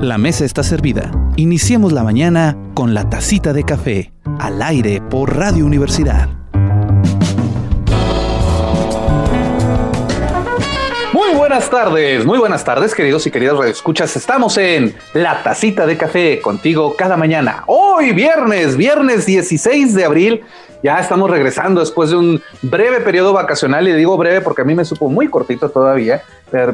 La mesa está servida. Iniciemos la mañana con la tacita de café, al aire por Radio Universidad. Muy buenas tardes, muy buenas tardes, queridos y queridas radioescuchas. Estamos en La Tacita de Café contigo cada mañana. Hoy, viernes, viernes 16 de abril. Ya estamos regresando después de un breve periodo vacacional, y digo breve porque a mí me supo muy cortito todavía,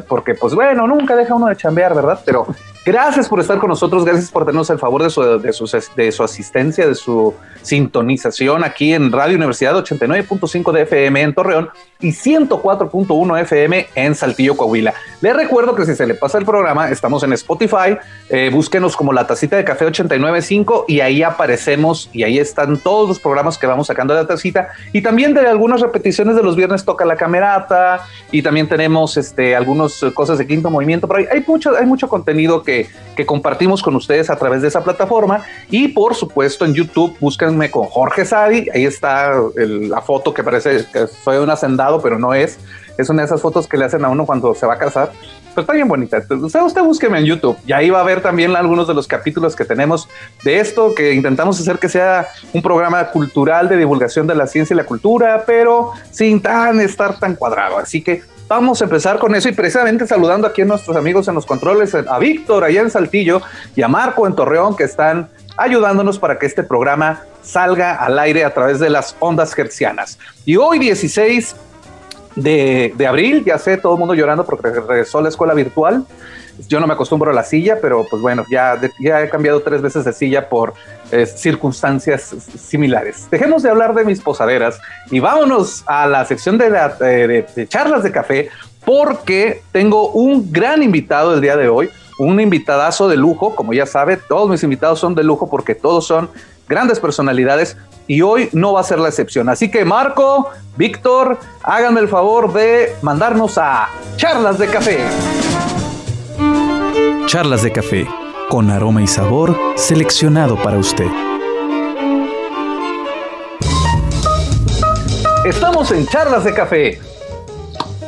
porque pues bueno, nunca deja uno de chambear, ¿verdad? Pero Gracias por estar con nosotros, gracias por tenernos el favor de su, de su, de su asistencia, de su sintonización aquí en Radio Universidad 89.5 de FM en Torreón y 104.1 FM en Saltillo, Coahuila. Les recuerdo que si se le pasa el programa, estamos en Spotify, eh, búsquenos como la tacita de café 895 y ahí aparecemos y ahí están todos los programas que vamos sacando de la tacita y también de algunas repeticiones de los viernes toca la camerata y también tenemos este, algunas cosas de quinto movimiento, pero hay, hay, mucho, hay mucho contenido que que, compartimos con ustedes a través de esa plataforma. Y por supuesto en YouTube, búsquenme con Jorge Sadi. Ahí está la foto que parece que soy un hacendado, pero no es. Es una de esas fotos que le hacen a uno cuando se va a casar. Pero está bien bonita. Usted, usted búsqueme en YouTube y ahí va a ver también algunos de los capítulos que tenemos de esto, que intentamos hacer que sea un programa cultural de divulgación de la ciencia y la cultura, pero sin tan estar tan cuadrado. Así que Vamos a empezar con eso y precisamente saludando aquí a nuestros amigos en los controles, a Víctor allá en Saltillo y a Marco en Torreón que están ayudándonos para que este programa salga al aire a través de las ondas hercianas. Y hoy 16 de, abril, ya sé, todo el mundo llorando porque regresó a la escuela virtual. Yo no me acostumbro a la silla, pero pues bueno, ya, ya he cambiado tres veces de silla por eh, circunstancias similares. Dejemos de hablar de mis posaderas y vámonos a la sección de, de, charlas de café porque tengo un gran invitado el día de hoy, un invitadazo de lujo, como ya sabe, todos mis invitados son de lujo porque todos son grandes personalidades y hoy no va a ser la excepción. Así que Marco, Víctor, háganme el favor de mandarnos a charlas de café. Charlas de café con aroma y sabor seleccionado para usted. Estamos en Charlas de Café.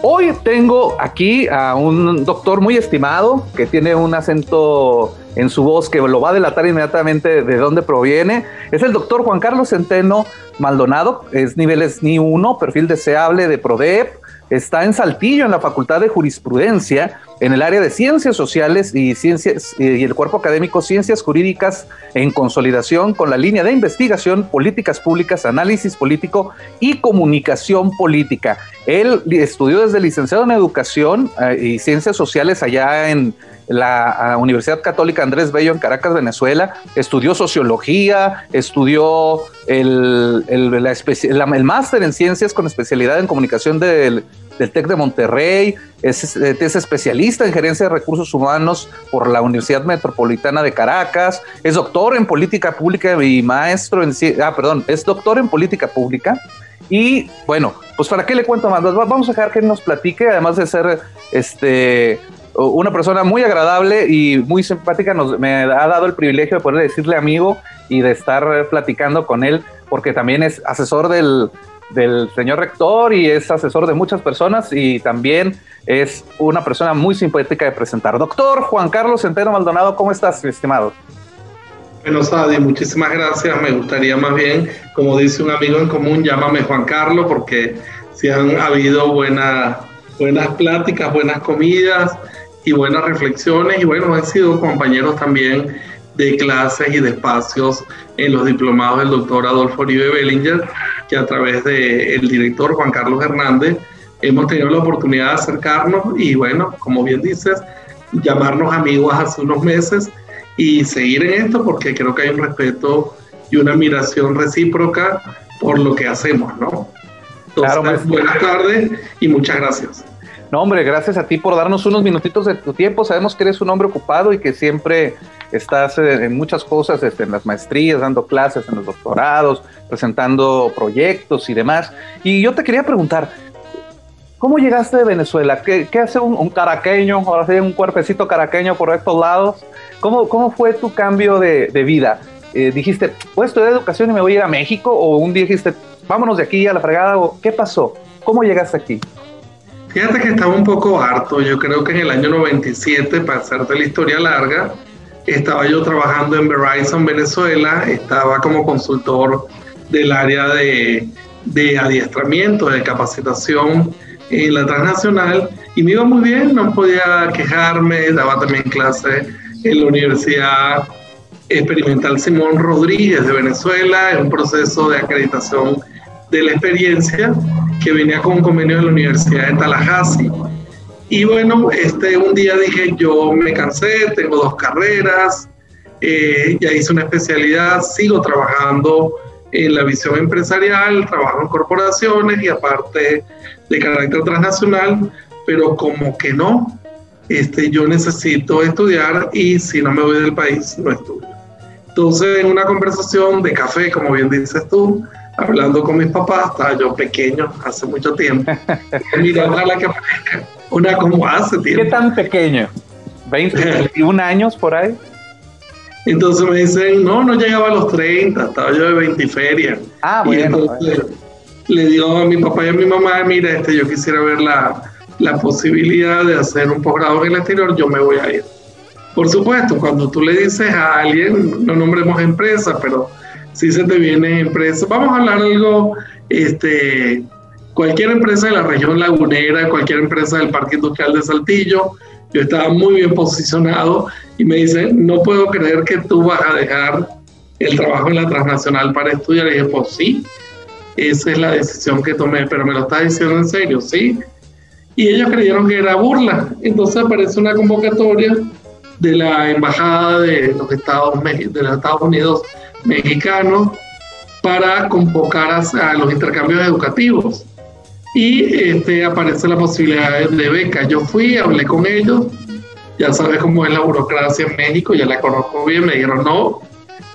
Hoy tengo aquí a un doctor muy estimado que tiene un acento en su voz que lo va a delatar inmediatamente de dónde proviene. Es el doctor Juan Carlos Centeno Maldonado, es niveles ni 1, perfil deseable de PRODEP, está en Saltillo, en la Facultad de Jurisprudencia, en el área de Ciencias Sociales y Ciencias y el cuerpo académico Ciencias Jurídicas en consolidación con la línea de investigación, políticas públicas, análisis político y comunicación política. Él estudió desde licenciado en Educación eh, y Ciencias Sociales allá en la Universidad Católica Andrés Bello en Caracas, Venezuela, estudió sociología, estudió el, el, el máster en ciencias con especialidad en comunicación del, del TEC de Monterrey, es, es, especialista en gerencia de recursos humanos por la Universidad Metropolitana de Caracas, es doctor en política pública y maestro en... Ah, perdón, es doctor en política pública. Y bueno, pues para qué le cuento más, vamos a dejar que nos platique, además de ser este una persona muy agradable y muy simpática, nos, me ha dado el privilegio de poder decirle amigo y de estar platicando con él, porque también es asesor del, del señor rector y es asesor de muchas personas y también es una persona muy simpática de presentar. Doctor Juan Carlos Centeno Maldonado, ¿cómo estás, estimado? Bueno, Sadi, muchísimas gracias. Me gustaría más bien, como dice un amigo en común, llámame Juan Carlos, porque si han habido buenas pláticas, buenas comidas y buenas reflexiones, y bueno, han sido compañeros también de clases y de espacios en los diplomados del doctor Adolfo Uribe Bellinger, que a través del director Juan Carlos Hernández hemos tenido la oportunidad de acercarnos y bueno, como bien dices, llamarnos amigos hace unos meses y seguir en esto porque creo que hay un respeto y una admiración recíproca por lo que hacemos, ¿no? claro, buenas tardes y muchas gracias. No, hombre, gracias a ti por darnos unos minutitos de tu tiempo. Sabemos que eres un hombre ocupado y que siempre estás en muchas cosas, este, en las maestrías, dando clases, en los doctorados, presentando proyectos y demás. Y yo te quería preguntar, ¿cómo llegaste de Venezuela? ¿Qué, hace un, caraqueño, ahora sí, un cuerpecito caraqueño por estos lados? ¿Cómo, cómo fue tu cambio de, vida? Eh, dijiste, ¿puedo estudiar educación y me voy a ir a México? ¿O un día dijiste, vámonos de aquí a la fregada? ¿Qué pasó? ¿Cómo llegaste aquí? Fíjate que estaba un poco harto. Yo creo que en el año 97, para hacerte la historia larga, estaba yo trabajando en Verizon Venezuela, estaba como consultor del área de, de adiestramiento, de capacitación en la transnacional. Y me iba muy bien, no podía quejarme, daba también clases en la Universidad Experimental Simón Rodríguez de Venezuela, en un proceso de acreditación de la experiencia que venía con un convenio de la Universidad de Tallahassee. Y bueno, este, un día dije, yo me cansé, tengo dos carreras, eh, ya hice una especialidad, sigo trabajando en la visión empresarial, trabajo en corporaciones y aparte de carácter transnacional, pero como que no, este, yo necesito estudiar y si no me voy del país, no estudio. Entonces, en una conversación de café, como bien dices tú, hablando con mis papás, estaba yo pequeño, hace mucho tiempo. Mira, ojalá que una como hace tiempo. ¿Qué tan pequeño? ¿20, 21 años por ahí? Entonces me dicen, no, no llegaba a los 30, estaba yo de 20 feria. Ah, bueno. Y entonces le digo a mi papá y a mi mamá, mira, este, yo quisiera ver la, la posibilidad de hacer un posgrado en el exterior, yo me voy a ir. Por supuesto, cuando tú le dices a alguien, no nombremos empresa, pero si se te viene empresa, vamos a hablar algo, este, cualquier empresa de la región lagunera, cualquier empresa del Parque Industrial de Saltillo, yo estaba muy bien posicionado y me dice, no puedo creer que tú vas a dejar el trabajo en la transnacional para estudiar. Y dije, pues sí, esa es la decisión que tomé, pero me lo estás diciendo en serio, ¿sí? Y ellos creyeron que era burla. Entonces aparece una convocatoria de la Embajada de los Estados, de los Estados Unidos mexicanos para convocar a, los intercambios educativos. Y este, aparece la posibilidad de beca. Yo fui, hablé con ellos, ya sabes cómo es la burocracia en México, ya la conozco bien, me dijeron, no,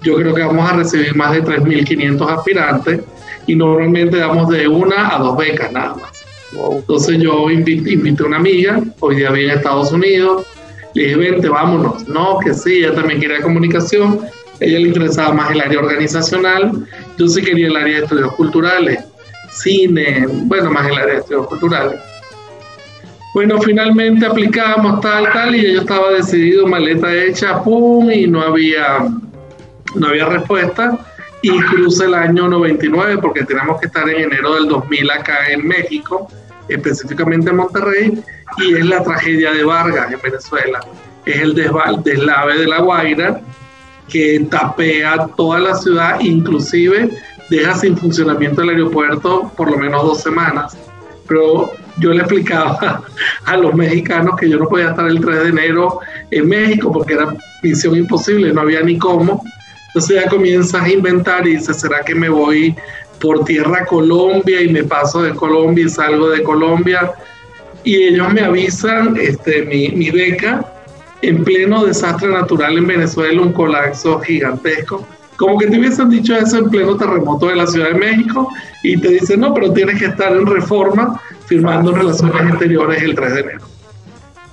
yo creo que vamos a recibir más de 3.500 aspirantes y normalmente damos de una a dos becas nada más. Entonces yo invité, invité, a una amiga, hoy día vive en Estados Unidos, le dije, vente, vámonos. No, que sí, ella también quería comunicación, ella le interesaba más el área organizacional, yo sí quería el área de estudios culturales, cine, bueno, más el área de estudios culturales. Bueno, finalmente aplicamos tal, tal, y yo estaba decidido, maleta hecha, pum, y no había, no había respuesta. Y cruce el año 99, porque tenemos que estar en enero del 2000 acá en México, específicamente en Monterrey, y es la tragedia de Vargas en Venezuela. Es el deslave de la Guaira, que tapea toda la ciudad, inclusive deja sin funcionamiento el aeropuerto por lo menos dos semanas. Pero yo le explicaba a los mexicanos que yo no podía estar el 3 de enero en México porque era misión imposible, no había ni cómo. Entonces ya comienzas a inventar y dices, ¿será que me voy por tierra a Colombia y me paso de Colombia y salgo de Colombia? Y ellos me avisan este, mi, mi beca en pleno desastre natural en Venezuela, un colapso gigantesco. Como que te hubiesen dicho eso en pleno terremoto de la Ciudad de México y te dicen, no, pero tienes que estar en reforma firmando relaciones exteriores el 3 de enero.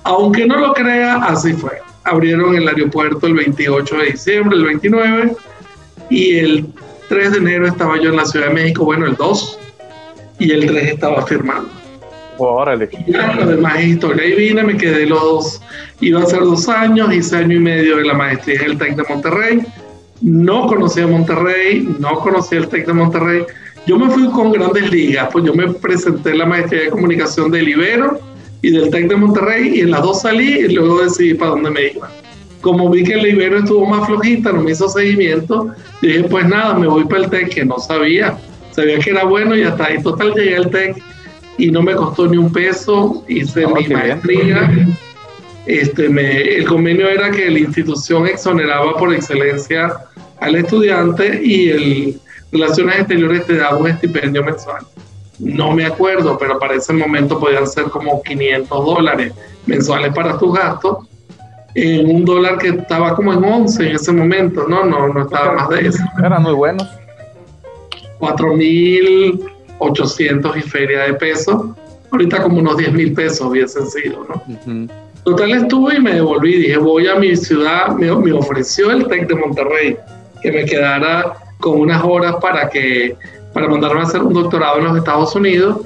Aunque no lo crea, así fue. Abrieron el aeropuerto el 28 de diciembre, el 29, y el 3 de enero estaba yo en la Ciudad de México, bueno, el 2, y el 3 estaba firmando. Órale. Y ya, lo es historia. Y vine, me quedé los, iba a ser dos años, hice año y medio de la maestría en el TEC de Monterrey. No conocía Monterrey, no conocía el TEC de Monterrey. Yo me fui con grandes ligas, pues yo me presenté en la maestría de comunicación del Ibero y del TEC de Monterrey y en las dos salí y luego decidí para dónde me iba. Como vi que el Ibero estuvo más flojita, no me hizo seguimiento, dije pues nada, me voy para el TEC, que no sabía. Sabía que era bueno y hasta ahí total llegué al TEC y no me costó ni un peso, hice mi maestría. Este, me, el convenio era que la institución exoneraba por excelencia al estudiante y el Relaciones Exteriores te daba un estipendio mensual. No me acuerdo, pero para ese momento podían ser como 500 dólares mensuales para tus gastos. En un dólar que estaba como en 11 en ese momento, no, no, no estaba más de eso. Eran muy buenos. 4.800 y feria de pesos. Ahorita como unos 10 mil pesos hubiesen sido, ¿no? Total estuve y me devolví. Dije, voy a mi ciudad. Me, me ofreció el TEC de Monterrey que me quedara con unas horas para que para mandarme a hacer un doctorado en los Estados Unidos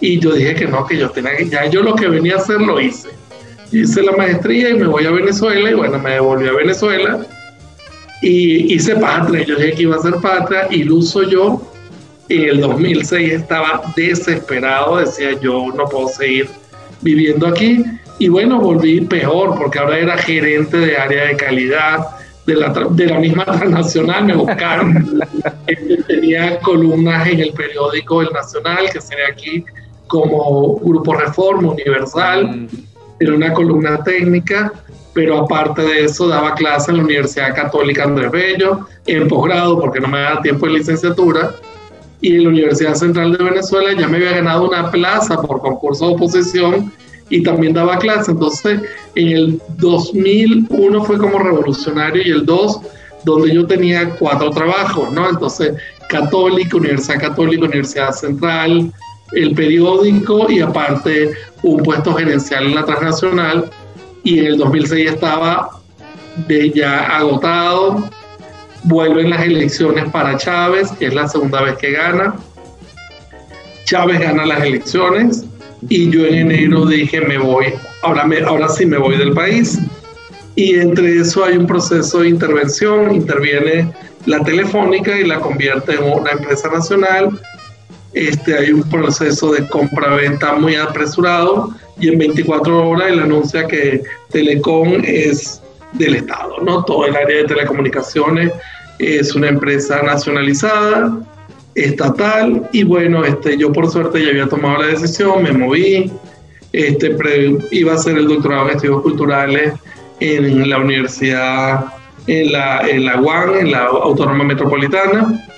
y yo dije que no, que yo tenía que, ya yo lo que venía a hacer lo hice. hice la maestría y me voy a Venezuela y bueno, me devolví a Venezuela y hice patria. Yo dije que iba a ser patria, iluso yo. En el 2006 estaba desesperado, decía yo no puedo seguir viviendo aquí. Y bueno, volví peor porque ahora era gerente de área de calidad de la, de la misma transnacional. Me buscaron. Tenía columnas en el periódico El Nacional, que sería aquí como Grupo Reforma Universal. Mm. Era una columna técnica pero aparte de eso daba clase en la Universidad Católica Andrés Bello, en posgrado porque no me daba tiempo de licenciatura, y en la Universidad Central de Venezuela ya me había ganado una plaza por concurso de oposición y también daba clase. Entonces, en el 2001 fue como revolucionario y el 2 donde yo tenía cuatro trabajos, ¿no? Entonces, Católica, Universidad Católica, Universidad Central, el periódico y aparte un puesto gerencial en la transnacional y en el 2006 estaba de ya agotado. Vuelven las elecciones para Chávez, que es la segunda vez que gana. Chávez gana las elecciones y yo en enero dije me voy, ahora, me, ahora sí me voy del país. Y entre eso hay un proceso de intervención, interviene la telefónica y la convierte en una empresa nacional. Este, hay un proceso de compra-venta muy apresurado y en 24 horas él anuncia que Telecom es del Estado, ¿no? Todo el área de telecomunicaciones es una empresa nacionalizada, estatal, y bueno, este, yo por suerte ya había tomado la decisión, me moví, este, iba a hacer el doctorado en estudios culturales en la universidad, en la, en la UAN, en la Autónoma Metropolitana,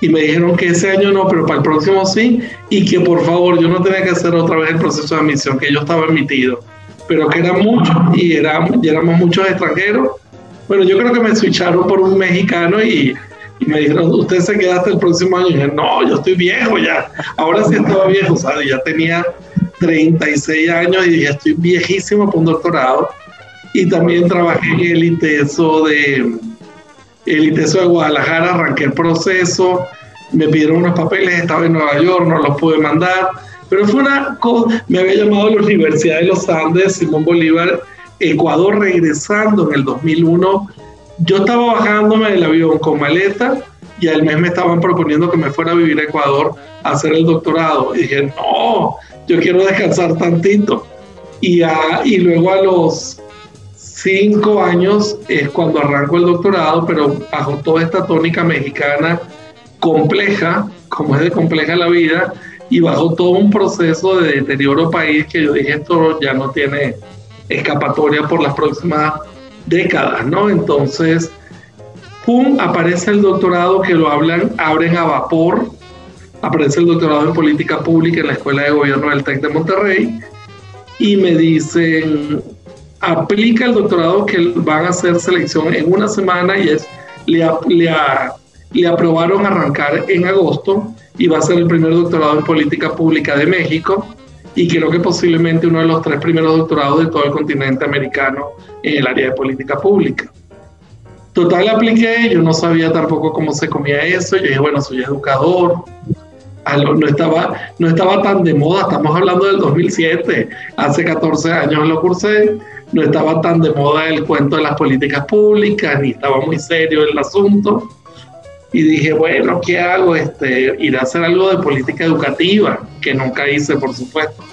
y me dijeron que ese año no, pero para el próximo sí, y que por favor yo no tenía que hacer otra vez el proceso de admisión, que yo estaba emitido, pero que era mucho y, éramos, y éramos muchos extranjeros. Bueno, yo creo que me switcharon por un mexicano y, y me dijeron, usted se queda hasta el próximo año. Y dije, no, yo estoy viejo ya, ahora sí estaba viejo, ¿sabes? Ya tenía 36 años y ya estoy viejísimo para un doctorado. Y también trabajé en el ITESO de el ITESO de Guadalajara, arranqué el proceso, me pidieron unos papeles, estaba en Nueva York, no los pude mandar, pero fue una cosa, me había llamado a la Universidad de los Andes, Simón Bolívar, Ecuador, regresando en el 2001. Yo estaba bajándome del avión con maleta y al mes me estaban proponiendo que me fuera a vivir a Ecuador a hacer el doctorado. Y dije, no, yo quiero descansar tantito. Y, y luego a los cinco años es cuando arranco el doctorado, pero bajo toda esta tónica mexicana compleja, como es de compleja la vida, y bajo todo un proceso de deterioro país que yo dije esto ya no tiene escapatoria por las próximas décadas, ¿no? Entonces, pum, aparece el doctorado que lo hablan, abren a vapor, aparece el doctorado en política pública en la Escuela de Gobierno del TEC de Monterrey, y me dicen, aplica el doctorado que van a hacer selección en una semana y es, le, le, aprobaron arrancar en agosto y va a ser el primer doctorado en política pública de México y creo que posiblemente uno de los tres primeros doctorados de todo el continente americano en el área de política pública. Total apliqué, yo no sabía tampoco cómo se comía eso, yo dije, bueno, soy educador, no estaba, no estaba tan de moda, estamos hablando del 2007, hace 14 años lo cursé, no estaba tan de moda el cuento de las políticas públicas, ni estaba muy serio el asunto. Y dije, bueno, ¿qué hago? Este, ir a hacer algo de política educativa, que nunca hice, por supuesto.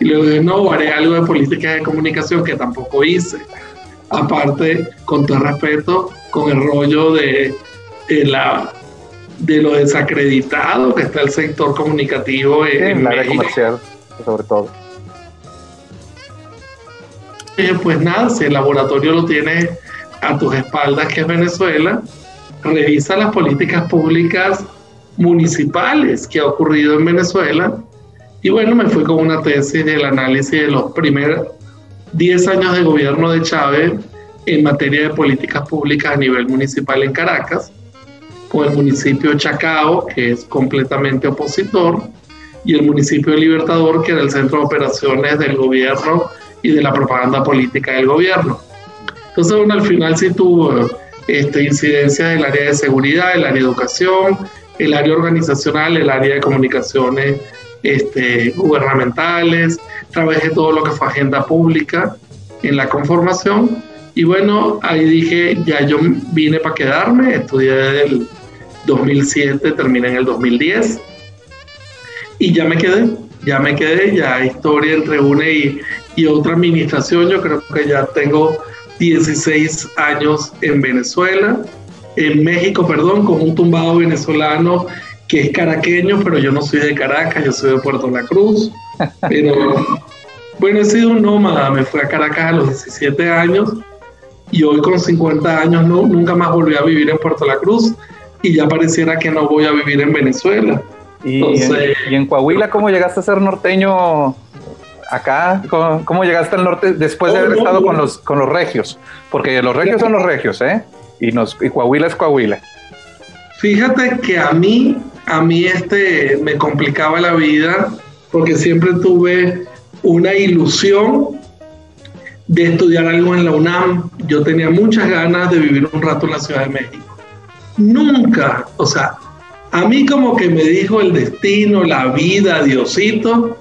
Y luego dije, no, haré algo de política de comunicación, que tampoco hice. Aparte, con todo respeto, con el rollo de, de la de lo desacreditado que está el sector comunicativo en, en, la área comercial, sobre todo. Eh, pues nada, si el laboratorio lo tiene a tus espaldas, que es Venezuela, revisa las políticas públicas municipales que ha ocurrido en Venezuela. Y bueno, me fui con una tesis del análisis de los primeros 10 años de gobierno de Chávez en materia de políticas públicas a nivel municipal en Caracas, con el municipio Chacao, que es completamente opositor, y el municipio de Libertador, que era el centro de operaciones del gobierno y de la propaganda política del gobierno. Entonces, bueno, al final sí tuvo este, incidencias del área de seguridad, el área de educación, el área organizacional, el área de comunicaciones este, gubernamentales, trabajé todo lo que fue agenda pública en la conformación. Y bueno, ahí dije, ya yo vine para quedarme, estudié desde el 2007, terminé en el 2010 y ya me quedé, ya me quedé, ya historia entre una y, y otra administración, yo creo que ya tengo 16 años en Venezuela, en México, perdón, con un tumbado venezolano que es caraqueño, pero yo no soy de Caracas, yo soy de Puerto La Cruz. Pero bueno, he sido un nómada, me fui a Caracas a los 17 años y hoy con 50 años no, nunca más volví a vivir en Puerto La Cruz y ya pareciera que no voy a vivir en Venezuela. ¿Y, en, Coahuila cómo llegaste a ser norteño acá? ¿Cómo, llegaste al norte después de haber estado con, los, con los regios? Porque los regios son los regios, ¿eh? Y, nos, y Coahuila es Coahuila. Fíjate que a mí a mí este me complicaba la vida porque siempre tuve una ilusión de estudiar algo en la UNAM. Yo tenía muchas ganas de vivir un rato en la Ciudad de México. Nunca, o sea, a mí como que me dijo el destino, la vida, Diosito,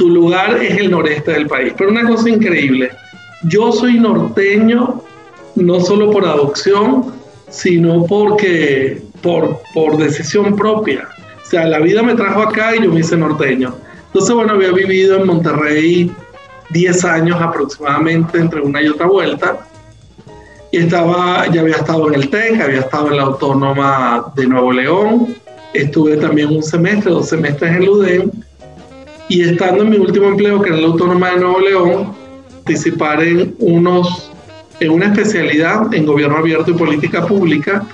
tu lugar es el noreste del país. Pero una cosa increíble, yo soy norteño no solo por adopción, sino porque por, por decisión propia. O sea, la vida me trajo acá y yo me hice norteño. Entonces, bueno, había vivido en Monterrey 10 años aproximadamente entre una y otra vuelta. Y estaba, ya había estado en el TEC, había estado en la Autónoma de Nuevo León, estuve también un semestre, dos semestres en LUDEM, y estando en mi último empleo, que era la Autónoma de Nuevo León, participar en, unos, en una especialidad en gobierno abierto y política pública,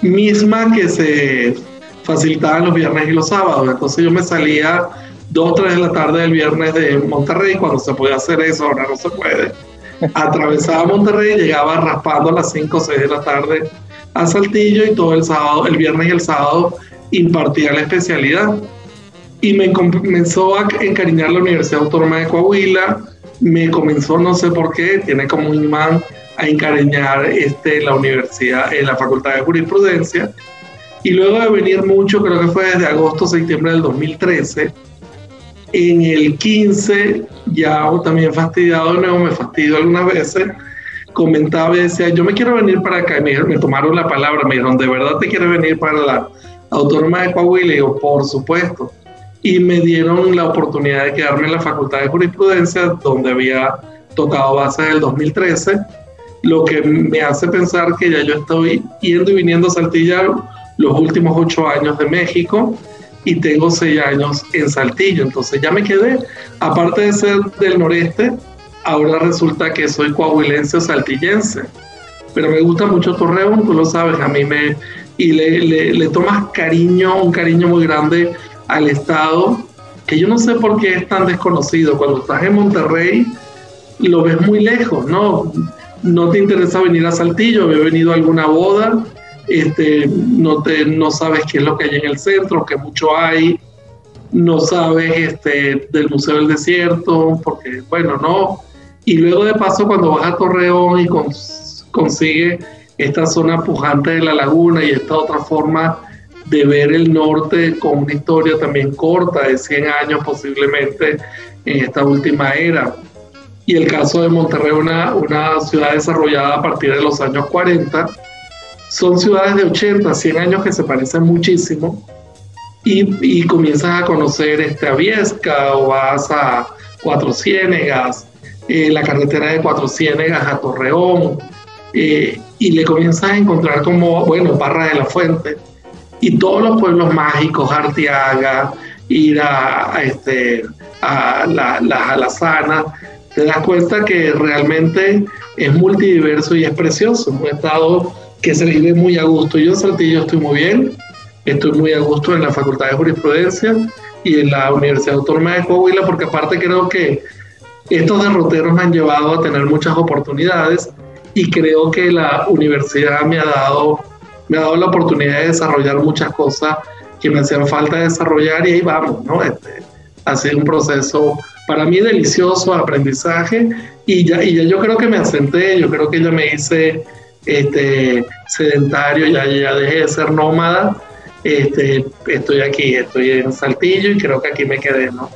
misma que se facilitaba los viernes y los sábados. Entonces yo me salía dos o tres de la tarde del viernes de Monterrey, cuando se podía hacer eso, ahora no se puede. Atravesaba Monterrey, llegaba raspando a las 5 o 6 de la tarde a Saltillo y todo el sábado, el viernes y el sábado impartía la especialidad. Y me comenzó a encariñar la Universidad Autónoma de Coahuila, me comenzó, no sé por qué, tiene como un imán a encariñar este, la universidad, en la Facultad de Jurisprudencia. Y luego de venir mucho, creo que fue desde agosto, septiembre del 2013, en el 15, ya también fastidiado de nuevo, me fastidio algunas veces, comentaba y decía, yo me quiero venir para acá. Y me, me tomaron la palabra, me dijeron, ¿de verdad te quieres venir para la Autónoma de Coahuila? Y digo, por supuesto. Y me dieron la oportunidad de quedarme en la Facultad de Jurisprudencia, donde había tocado base en el 2013 lo que me hace pensar que ya yo estoy yendo y viniendo a Saltillo los últimos ocho años de México y tengo seis años en Saltillo, entonces ya me quedé, aparte de ser del noreste, ahora resulta que soy coahuilense o saltillense, pero me gusta mucho Torreón, tú lo sabes, a mí me, y le, le, le tomas cariño, un cariño muy grande al estado, que yo no sé por qué es tan desconocido, cuando estás en Monterrey, lo ves muy lejos, ¿no? no te interesa venir a Saltillo, había venido a alguna boda, este, no, te, no sabes qué es lo que hay en el centro, que mucho hay, no sabes este, del Museo del Desierto, porque bueno, no. Y luego de paso cuando vas a Torreón y consigue esta zona pujante de la laguna y esta otra forma de ver el norte con una historia también corta de 100 años posiblemente en esta última era y el caso de Monterrey, una, una ciudad desarrollada a partir de los años 40. Son ciudades de 80, 100 años que se parecen muchísimo y, y comienzas a conocer este, Aviesca o vas a Cuatro Ciénegas, eh, la carretera de Cuatro Ciénegas a Torreón, eh, y le comienzas a encontrar como, bueno, Barra de la Fuente, y todos los pueblos mágicos, Arteaga, ir a, este, a la, las alazanas, te das cuenta que realmente es multidiverso y es precioso, un estado que se vive muy a gusto. Yo en Saltillo estoy muy bien, estoy muy a gusto en la Facultad de Jurisprudencia y en la Universidad Autónoma de Coahuila, porque aparte creo que estos derroteros me han llevado a tener muchas oportunidades y creo que la universidad me ha dado, me ha dado la oportunidad de desarrollar muchas cosas que me hacían falta desarrollar y ahí vamos, ¿no? Este, ha sido un proceso para mí delicioso aprendizaje y ya, y ya yo creo que me asenté, yo creo que ya me hice este, sedentario, ya, ya dejé de ser nómada, este, estoy aquí, estoy en Saltillo y creo que aquí me quedé, ¿no?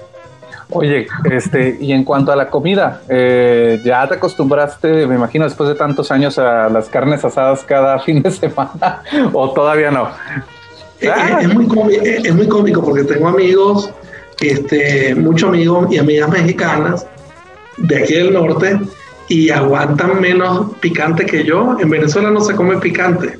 Oye, este, y en cuanto a la comida, eh, ¿ya te acostumbraste, me imagino, después de tantos años a las carnes asadas cada fin de semana o todavía no? Eh, eh, es, muy cómico, es, muy cómico porque tengo amigos, este, muchos amigos y amigas mexicanas de aquí del norte y aguantan menos picante que yo. En Venezuela no se come picante.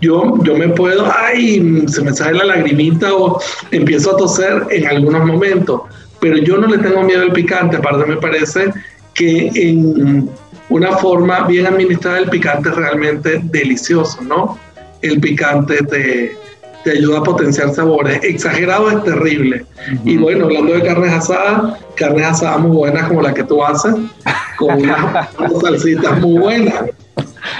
Yo, yo me puedo, ay, se me sale la lagrimita o empiezo a toser en algunos momentos pero yo no le tengo miedo al picante, aparte me parece que en una forma bien administrada el picante es realmente delicioso, ¿no? El picante te, te ayuda a potenciar sabores. Exagerado es terrible. Y bueno, hablando de carnes asadas, carnes asadas muy buenas como la que tú haces, con unas salsitas muy buenas.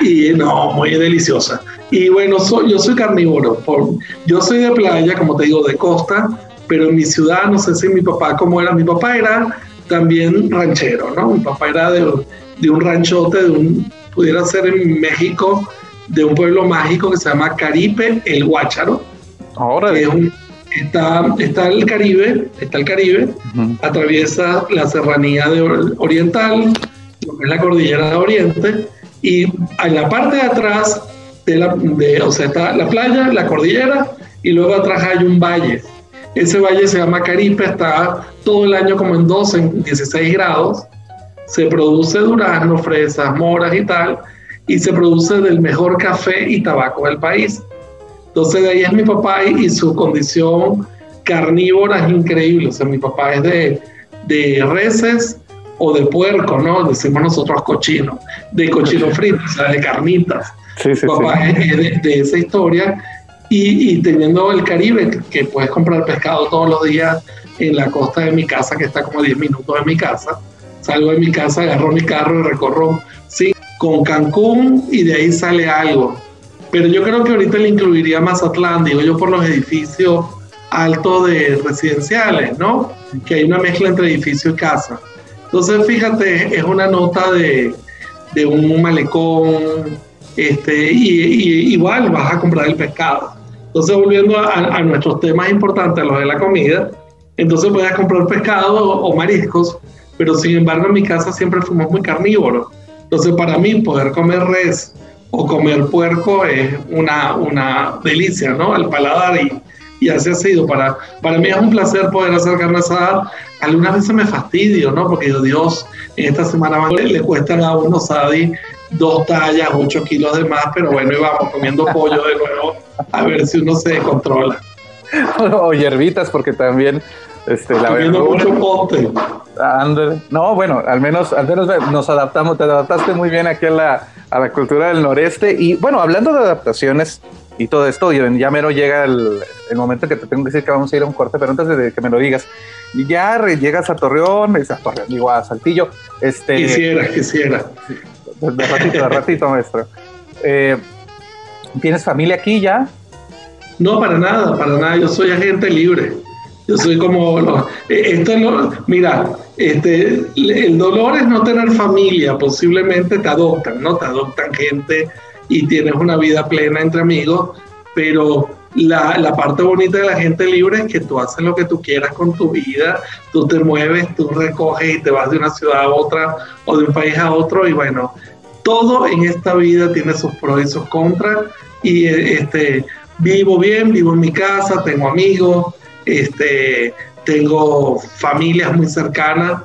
Y no, muy deliciosa. Y bueno, soy, yo soy carnívoro. Por, yo soy de playa, como te digo, de costa, pero en mi ciudad, no sé si mi papá, ¿cómo era? Mi papá era también ranchero, ¿no? Mi papá era de, de un ranchote, de un, pudiera ser en México, de un pueblo mágico que se llama Caripe, el Guácharo. Ahora. está, está el Caribe, está el Caribe, atraviesa la serranía de oriental, lo que es la cordillera de Oriente, y en la parte de atrás de la, de, o sea, está la playa, la cordillera, y luego atrás hay un valle ese valle se llama Caripe, está todo el año como en 12, en 16 grados. Se produce durazno, fresas, moras y tal, y se produce del mejor café y tabaco del país. Entonces de ahí es mi papá y, su condición carnívora es increíble. O sea, mi papá es de, de reses o de puerco, ¿no? Decimos nosotros cochino, de cochino frito, o sea, de carnitas. Sí, sí, papá es de, de, esa historia y, teniendo el Caribe, que puedes comprar pescado todos los días en la costa de mi casa, que está como a 10 minutos de mi casa, salgo de mi casa, agarro mi carro y recorro, sí, con Cancún y de ahí sale algo. Pero yo creo que ahorita le incluiría Mazatlán, digo yo, por los edificios altos de residenciales, ¿no? Que hay una mezcla entre edificio y casa. Entonces, fíjate, es una nota de, de un malecón, este, y, igual vas a comprar el pescado. Entonces, volviendo a, nuestros temas importantes, los de la comida, entonces puedes comprar pescado o, mariscos, pero sin embargo en mi casa siempre fuimos muy carnívoros. Entonces, para mí, poder comer res o comer puerco es una, una delicia, ¿no? Al paladar y, y así ha sido. Para, para mí es un placer poder hacer carne asada. Algunas veces me fastidio, ¿no? Porque Dios, en esta semana le, le cuestan a uno sadi dos tallas, ocho kilos de más, pero bueno, íbamos comiendo pollo de nuevo a ver si uno se controla. o hierbitas, porque también este, la mucho. No, bueno, al menos, al menos nos adaptamos, te adaptaste muy bien aquí a la, a la cultura del noreste. Y bueno, hablando de adaptaciones y todo esto, ya mero llega el, el, momento que te tengo que decir que vamos a ir a un corte, pero antes de que me lo digas, ya llegas a Torreón, a Torreón, digo a Saltillo. Este, quisiera, quisiera. De ratito, de ratito, maestro. Eh, ¿Tienes familia aquí ya? No, para nada, para nada. Yo soy agente libre. Yo soy como eh, esto mira, este, el dolor es no tener familia. Posiblemente te adoptan, ¿no? Te adoptan gente y tienes una vida plena entre amigos, pero la, la, parte bonita de la gente libre es que tú haces lo que tú quieras con tu vida, tú te mueves, tú recoges y te vas de una ciudad a otra o de un país a otro y bueno, todo en esta vida tiene sus pros y sus contras y este, vivo bien, vivo en mi casa, tengo amigos, este, tengo familias muy cercanas,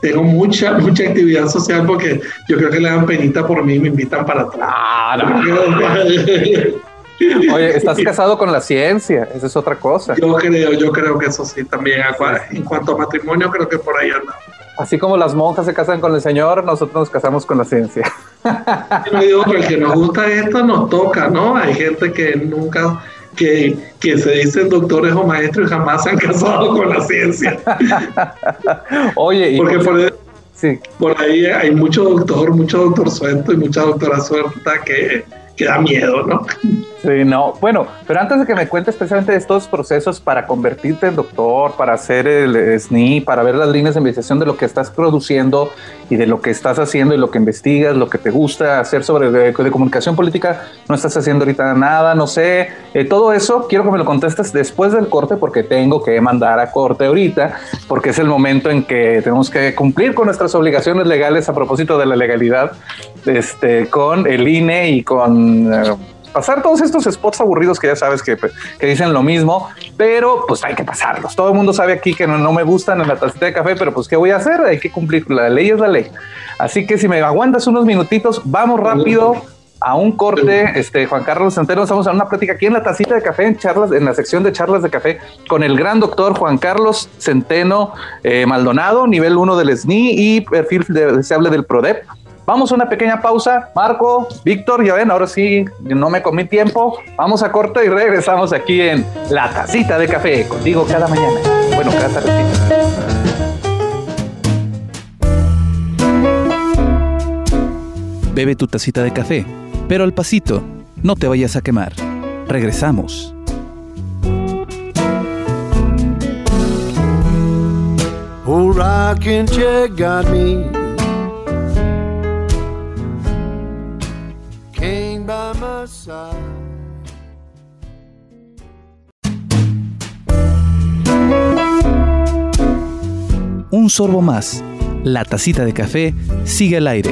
tengo mucha, mucha actividad social porque yo creo que le dan penita por mí y me invitan para atrás. Oye, estás casado con la ciencia, esa es otra cosa. Yo creo, yo creo que eso sí también. En cuanto a matrimonio, creo que por ahí anda. Así como las monjas se casan con el Señor, nosotros nos casamos con la ciencia. Yo digo que el que nos gusta esto nos toca, ¿no? Hay gente que nunca, que, que se dicen doctores o maestros y jamás se han casado con la ciencia. Oye, y porque por, sí. por ahí hay mucho doctor, mucho doctor suelto y mucha doctora suelta que, que da miedo, ¿no? Sí, no. Bueno, pero antes de que me cuentes especialmente de estos procesos para convertirte en doctor, para hacer el SNI, para ver las líneas de investigación de lo que estás produciendo y de lo que estás haciendo y lo que investigas, lo que te gusta hacer sobre de, comunicación política, no estás haciendo ahorita nada, no sé. Eh, todo eso quiero que me lo contestes después del corte porque tengo que mandar a corte ahorita, porque es el momento en que tenemos que cumplir con nuestras obligaciones legales a propósito de la legalidad este, con el INE y con... Eh, pasar todos estos spots aburridos que ya sabes que, que, dicen lo mismo, pero pues hay que pasarlos. Todo el mundo sabe aquí que no, me gustan en la tacita de café, pero pues ¿qué voy a hacer? Hay que cumplir. La ley es la ley. Así que si me aguantas unos minutitos, vamos rápido a un corte, este Juan Carlos Centeno, estamos en una plática aquí en la tacita de café, en charlas, en la sección de charlas de café, con el gran doctor Juan Carlos Centeno eh, Maldonado, nivel 1 del SNI y perfil deseable del PRODEP. Vamos a una pequeña pausa. Marco, Víctor, ya ven, ahora sí, no me comí tiempo. Vamos a corte y regresamos aquí en La Tacita de Café, contigo cada mañana. Bueno, cada tardecita. Bebe tu tacita de café, pero al pasito, no te vayas a quemar. Regresamos. got me Un sorbo más. La tacita de café sigue al aire.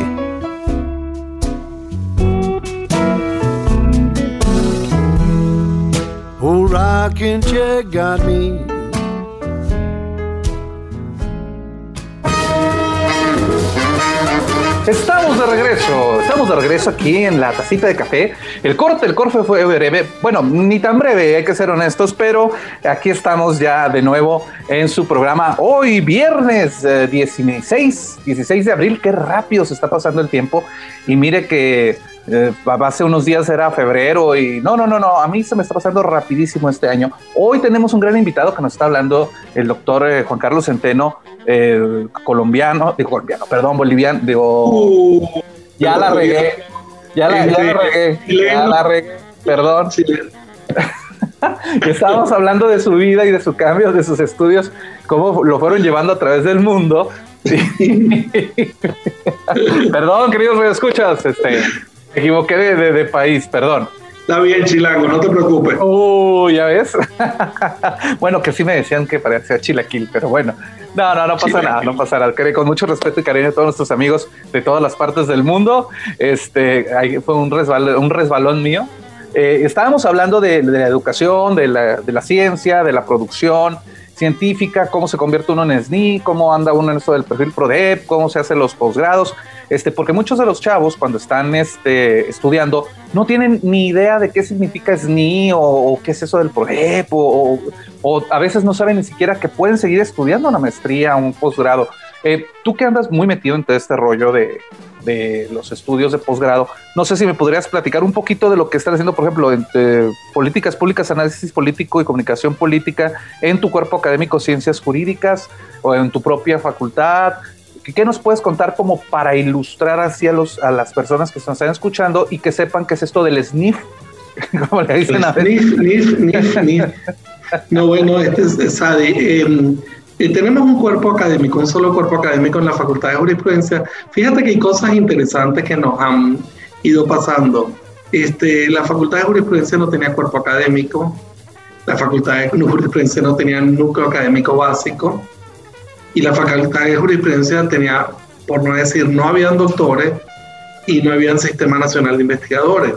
Oh, rocking chair got me Estamos de regreso, estamos de regreso aquí en la tacita de café. El corte, el corte fue breve, bueno, ni tan breve, hay que ser honestos, pero aquí estamos ya de nuevo en su programa hoy, viernes 16, eh, 16 de abril. Qué rápido se está pasando el tiempo. Y mire que eh, hace unos días era febrero y no, no, no, no, a mí se me está pasando rapidísimo este año. Hoy tenemos un gran invitado que nos está hablando, el doctor eh, Juan Carlos Centeno, colombiano, digo colombiano, perdón, boliviano, digo, uh, ya la regué, ya la, ya la regué, ya la regué, perdón. Estábamos hablando de su vida y de su cambio, de sus estudios, cómo lo fueron llevando a través del mundo. Perdón, queridos escuchas, este, me equivoqué de, país, perdón. Está bien, Chilango, no te preocupes. Uh, ya ves. bueno, que sí me decían que parecía chilaquil, pero bueno. No, no, no pasa nada, no pasa nada. Con mucho respeto y cariño a todos nuestros amigos de todas las partes del mundo. Este, ahí fue un resbalón, un resbalón mío. Eh, estábamos hablando de, la educación, de la, de la, ciencia, de la producción, científica, cómo se convierte uno en SNI, cómo anda uno en eso del perfil PRODEP, cómo se hacen los posgrados, este, porque muchos de los chavos cuando están este, estudiando no tienen ni idea de qué significa SNI o, qué es eso del PRODEP o, a veces no saben ni siquiera que pueden seguir estudiando una maestría, un posgrado. Eh, tú que andas muy metido en todo este rollo de, de los estudios de posgrado. No sé si me podrías platicar un poquito de lo que están haciendo, por ejemplo, en eh, políticas públicas, análisis político y comunicación política en tu cuerpo académico, ciencias jurídicas o en tu propia facultad. ¿Qué nos puedes contar como para ilustrar así a, los, a las personas que están escuchando y que sepan qué es esto del SNIF? como le dicen a No, bueno, este es, em, y tenemos un cuerpo académico, un solo cuerpo académico en la Facultad de Jurisprudencia. Fíjate que hay cosas interesantes que nos han ido pasando. Este, la Facultad de Jurisprudencia no tenía cuerpo académico, la Facultad de Jurisprudencia no tenía núcleo académico básico y la Facultad de Jurisprudencia tenía, por no decir, no habían doctores y no había un sistema nacional de investigadores.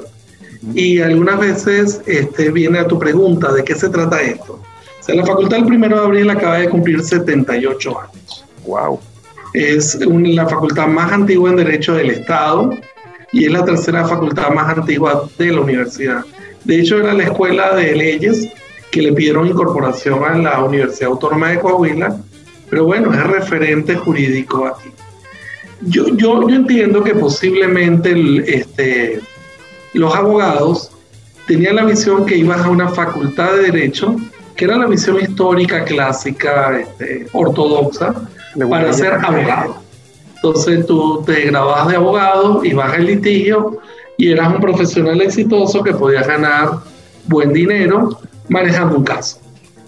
Y algunas veces este, viene a tu pregunta, ¿de qué se trata esto? La facultad el primero de abril acaba de cumplir 78 años. Wow. Es la facultad más antigua en Derecho del Estado y es la tercera facultad más antigua de la universidad. De hecho, era la escuela de leyes que le pidieron incorporación a la Universidad Autónoma de Coahuila, pero bueno, es referente jurídico aquí. Yo, yo, yo entiendo que posiblemente este, los abogados tenían la visión que ibas a una facultad de Derecho que era la visión histórica clásica, este, ortodoxa, para ser abogado. Entonces tú te grabas de abogado y vas al litigio y eras un profesional exitoso que podías ganar buen dinero manejando un caso.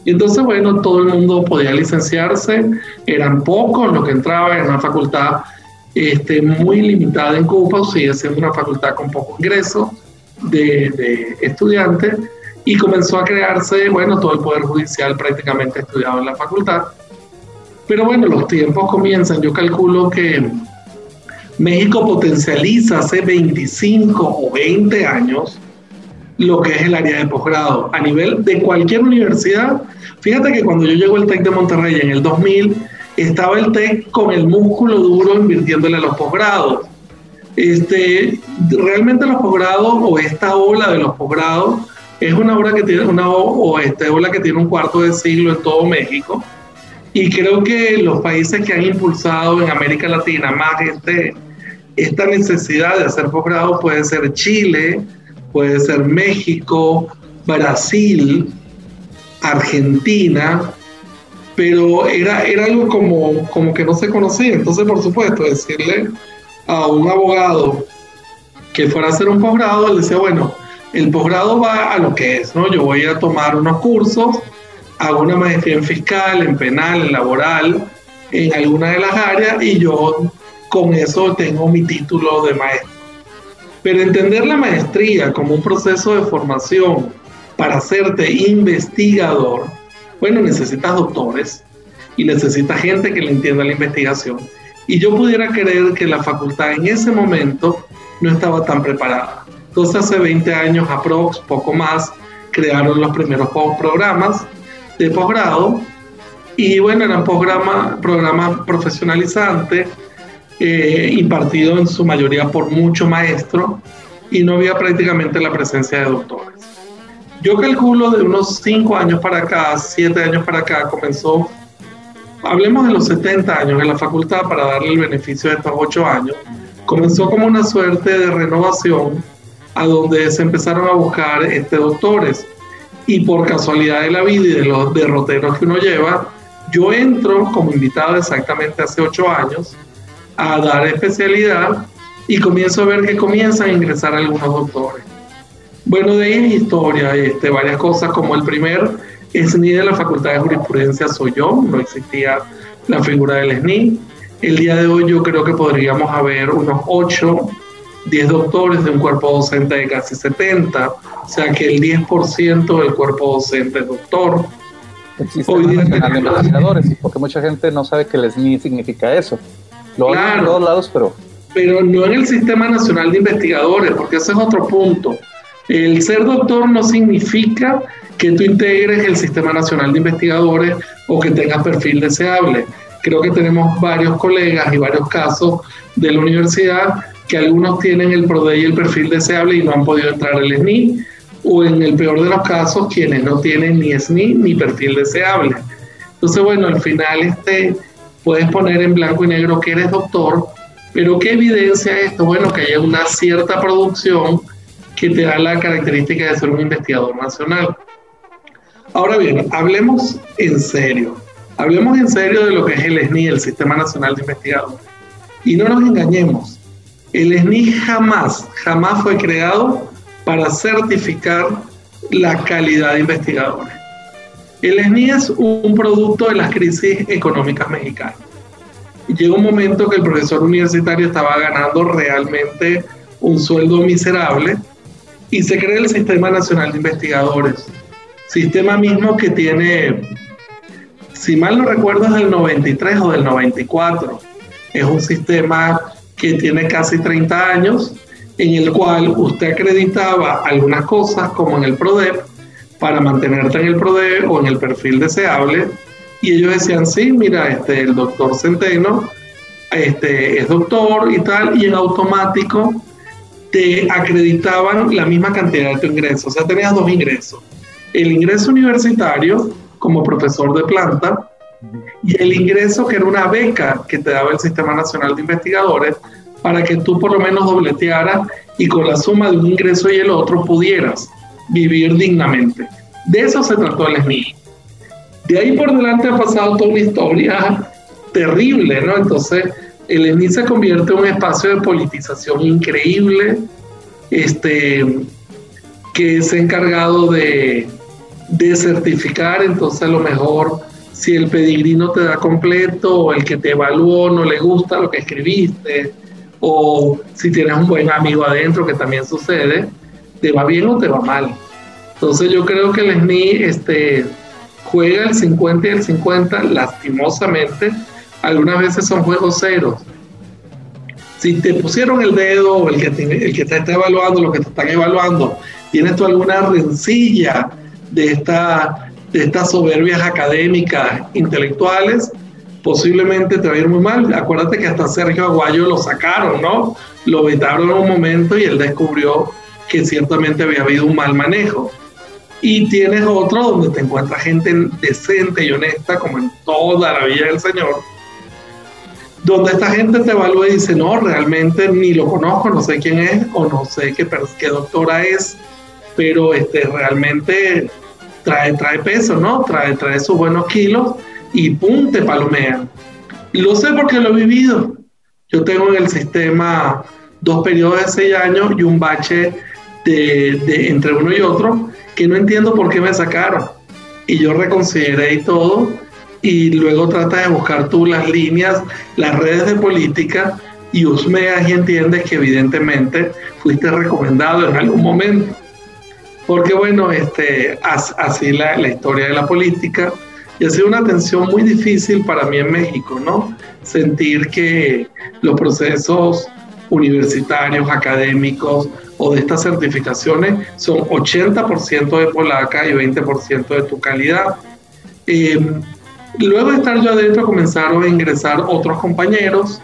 Y entonces, bueno, todo el mundo podía licenciarse, eran pocos los que entraban en una facultad este, muy limitada en Cuba, sigue siendo una facultad con poco ingreso de, de estudiantes, y comenzó a crearse, bueno, todo el Poder Judicial prácticamente estudiado en la facultad. Pero bueno, los tiempos comienzan, yo calculo que México potencializa hace 25 o 20 años lo que es el área de posgrado a nivel de cualquier universidad. Fíjate que cuando yo llego al TEC de Monterrey en el 2000, estaba el TEC con el músculo duro invirtiéndole a los posgrados. Este, realmente los posgrados o esta ola de los posgrados es una obra que tiene una esta ola que tiene un cuarto de siglo en todo México y creo que los países que han impulsado en América Latina más este, esta necesidad de hacer posgrado puede ser Chile, puede ser México, Brasil, Argentina, pero era, era algo como, como que no se conocía. Entonces, por supuesto, decirle a un abogado que fuera a hacer un posgrado, él decía, bueno, el posgrado va a lo que es, ¿no? Yo voy a tomar unos cursos, hago una maestría en fiscal, en penal, en laboral, en alguna de las áreas y yo con eso tengo mi título de maestro. Pero entender la maestría como un proceso de formación para hacerte investigador, bueno, necesitas doctores y necesitas gente que le entienda la investigación. Y yo pudiera creer que la facultad en ese momento no estaba tan preparada. Entonces hace 20 años, aprox, poco más, crearon los primeros programas de posgrado y bueno, eran programas programa profesionalizantes eh, impartido en su mayoría por mucho maestro y no había prácticamente la presencia de doctores. Yo calculo de unos 5 años para acá, 7 años para acá, comenzó, hablemos de los 70 años en la facultad para darle el beneficio de estos 8 años, comenzó como una suerte de renovación a donde se empezaron a buscar este, doctores y por casualidad de la vida y de los derroteros que uno lleva, yo entro como invitado exactamente hace 8 años a dar especialidad y comienzo a ver que comienzan a ingresar algunos doctores. Bueno, de ahí es historia, este, varias cosas, como el primer SNI de la Facultad de Jurisprudencia soy yo, no existía la figura del SNI. El día de hoy yo creo que podríamos haber unos 8, 10 doctores de un cuerpo docente de casi 70, o sea que el 10% del cuerpo docente es doctor. Hoy día, investigadores, porque mucha gente no sabe que el SNI significa eso. Lo claro, en todos lados, pero... Pero no en el Sistema Nacional de Investigadores, porque ese es otro punto. El ser doctor no significa que tú integres el Sistema Nacional de Investigadores o que tengas perfil deseable. Creo que tenemos varios colegas y varios casos de la universidad que algunos tienen el PRODE y el perfil deseable y no han podido entrar al SNI, o en el peor de los casos, quienes no tienen ni SNI ni perfil deseable. Entonces, bueno, al final este, puedes poner en blanco y negro que eres doctor, pero ¿qué evidencia esto? Bueno, que haya una cierta producción que te da la característica de ser un investigador nacional. Ahora bien, hablemos en serio. Hablemos en serio de lo que es el SNI, el Sistema Nacional de Investigadores. Y no nos engañemos. El SNI jamás, jamás fue creado para certificar la calidad de investigadores. El SNI es un producto de las crisis económicas mexicanas. Llega un momento que el profesor universitario estaba ganando realmente un sueldo miserable y se crea el Sistema Nacional de Investigadores. Sistema mismo que tiene, si mal no recuerdo, es del 93 o del 94. Es un sistema que tiene casi 30 años, en el cual usted acreditaba algunas cosas, como en el PRODEP, para mantenerte en el PRODE o en el perfil deseable. Y ellos decían, sí, mira, este, el doctor Centeno este, es doctor y tal, y en automático te acreditaban la misma cantidad de tu ingreso. O sea, tenías dos ingresos. El ingreso universitario como profesor de planta y el ingreso que era una beca que te daba el Sistema Nacional de Investigadores para que tú por lo menos dobletearas y con la suma de un ingreso y el otro pudieras vivir dignamente. De eso se trató el SNI. De ahí por delante ha pasado toda una historia terrible, ¿no? Entonces, el SNI se convierte en un espacio de politización increíble, este, que es encargado de, de certificar, entonces a lo mejor si el pedigrí no te da completo o el que te evaluó no le gusta lo que escribiste o si tienes un buen amigo adentro que también sucede, te va bien o te va mal. Entonces yo creo que el SNI este, juega el 50 y el 50 lastimosamente. Algunas veces son juegos ceros. Si te pusieron el dedo el que, el que te está evaluando, lo que te están evaluando, tienes tú alguna rencilla de, esta, de estas soberbias académicas, intelectuales, posiblemente te va a ir muy mal. Acuérdate que hasta Sergio Aguayo lo sacaron, ¿no? Lo vetaron en un momento y él descubrió que ciertamente había habido un mal manejo. Y tienes otro donde te encuentras gente decente y honesta, como en toda la vida del Señor, donde esta gente te evalúa y dice, no, realmente ni lo conozco, no sé quién es o no sé qué, qué doctora es, pero este, realmente trae, trae peso, ¿no? Trae, trae sus buenos kilos y pum, te palomean. Lo sé porque lo he vivido. Yo tengo en el sistema dos periodos de seis años y un bache de, entre uno y otro que no entiendo por qué me sacaron. Y yo reconsideré y todo, y luego trata de buscar tú las líneas, las redes de política, y husmeas y entiendes que evidentemente fuiste recomendado en algún momento. Porque bueno, este, así la, la historia de la política, y ha sido una tensión muy difícil para mí en México, ¿no? Sentir que los procesos universitarios, académicos o de estas certificaciones son 80% de polaca y 20% de tu calidad. Em, luego de estar yo adentro comenzaron a ingresar otros compañeros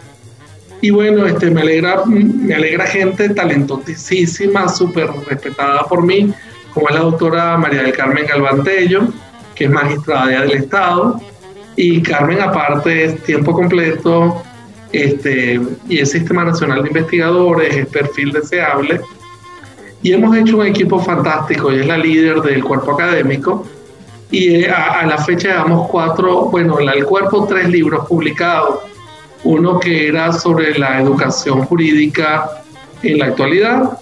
y bueno, este, me, alegra, me alegra gente talentosísima, súper respetada por mí, como es la doctora María del Carmen Galvantello, que es magistrada del Estado, y Carmen aparte es tiempo completo este, y es Sistema Nacional de Investigadores, es perfil deseable. Y hemos hecho un equipo fantástico, ella es la líder del cuerpo académico. Y eh, a, la fecha llevamos cuatro, bueno, el cuerpo tres libros publicados. Uno que era sobre la educación jurídica en la actualidad.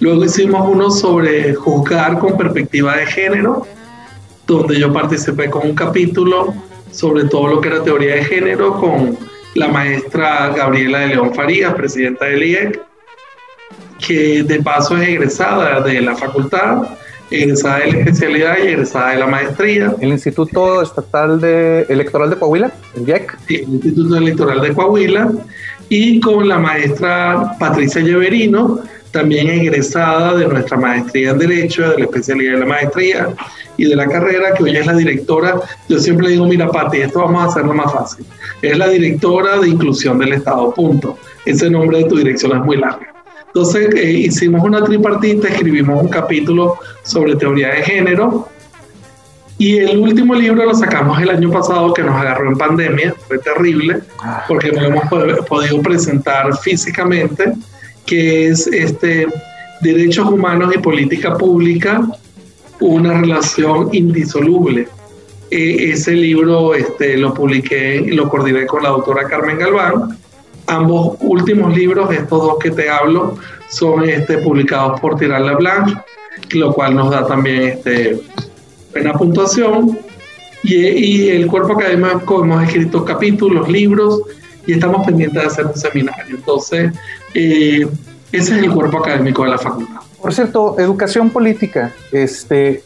Luego hicimos uno sobre juzgar con perspectiva de género, donde yo participé con un capítulo sobre todo lo que era teoría de género con la maestra Gabriela de León Farías, presidenta del IEC, que de paso es egresada de la facultad, egresada de la especialidad y egresada de la maestría. ¿El Instituto Estatal de Electoral de Coahuila, el IEC? Sí, el Instituto Electoral de Coahuila, y con la maestra Patricia Lleverino, también egresada de nuestra maestría en Derecho, de la especialidad de la maestría y de la carrera, que hoy es la directora. Yo siempre digo, mira, Pati, esto vamos a hacerlo más fácil. Es la directora de inclusión del Estado, punto. Ese nombre de tu dirección es muy largo. Entonces eh, hicimos una tripartita, escribimos un capítulo sobre teoría de género y el último libro lo sacamos el año pasado que nos agarró en pandemia, fue terrible ah. porque no lo hemos podido presentar físicamente que es este, Derechos Humanos y Política Pública, una relación indisoluble. E, ese libro este, lo publiqué lo coordiné con la doctora Carmen Galván. Ambos últimos libros, estos dos que te hablo, son este, publicados por Tirar la Blanche, lo cual nos da también este, buena puntuación. Y, y el cuerpo académico hemos escrito capítulos, libros, y estamos pendientes de hacer un seminario. Entonces, eh, ese es el cuerpo académico de la facultad. Por cierto, educación política, este,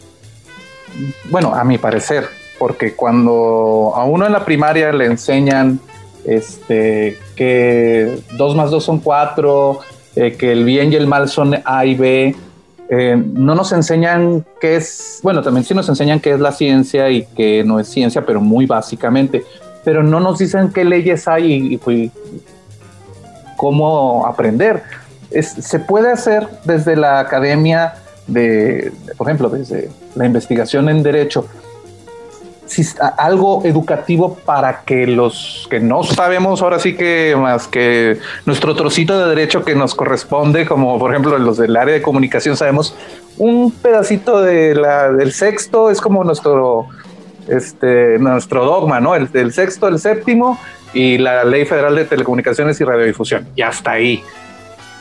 bueno, a mi parecer, porque cuando a uno en la primaria le enseñan este, que dos más dos son cuatro, eh, que el bien y el mal son A y B, eh, no nos enseñan qué es, bueno, también sí nos enseñan qué es la ciencia y que no es ciencia, pero muy básicamente pero no nos dicen qué leyes hay y, cómo aprender. se puede hacer desde la academia de, por ejemplo, desde la investigación en derecho, algo educativo para que los que no sabemos ahora sí que más que nuestro trocito de derecho que nos corresponde, como por ejemplo los del área de comunicación, sabemos un pedacito de la, del sexto es como nuestro este, nuestro dogma, ¿no? El, el sexto, el séptimo y la Ley Federal de Telecomunicaciones y Radiodifusión. Y hasta ahí.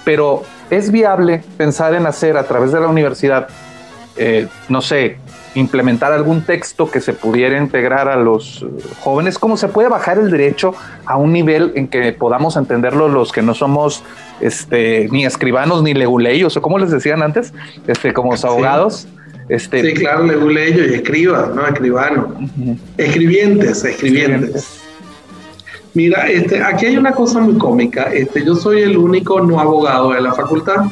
Pero ¿es viable pensar en hacer a través de la universidad, eh, no sé, implementar algún texto que se pudiera integrar a los jóvenes? ¿Cómo se puede bajar el derecho a un nivel en que podamos entenderlo los que no somos este, ni escribanos ni leguleyos, o como les decían antes, este, como los abogados? Este, sí, claro, leguleyos y escribas, ¿no? Escribanos. escribientes, escribientes. Mira, este, aquí hay una cosa muy cómica. Este, yo soy el único no abogado de la facultad,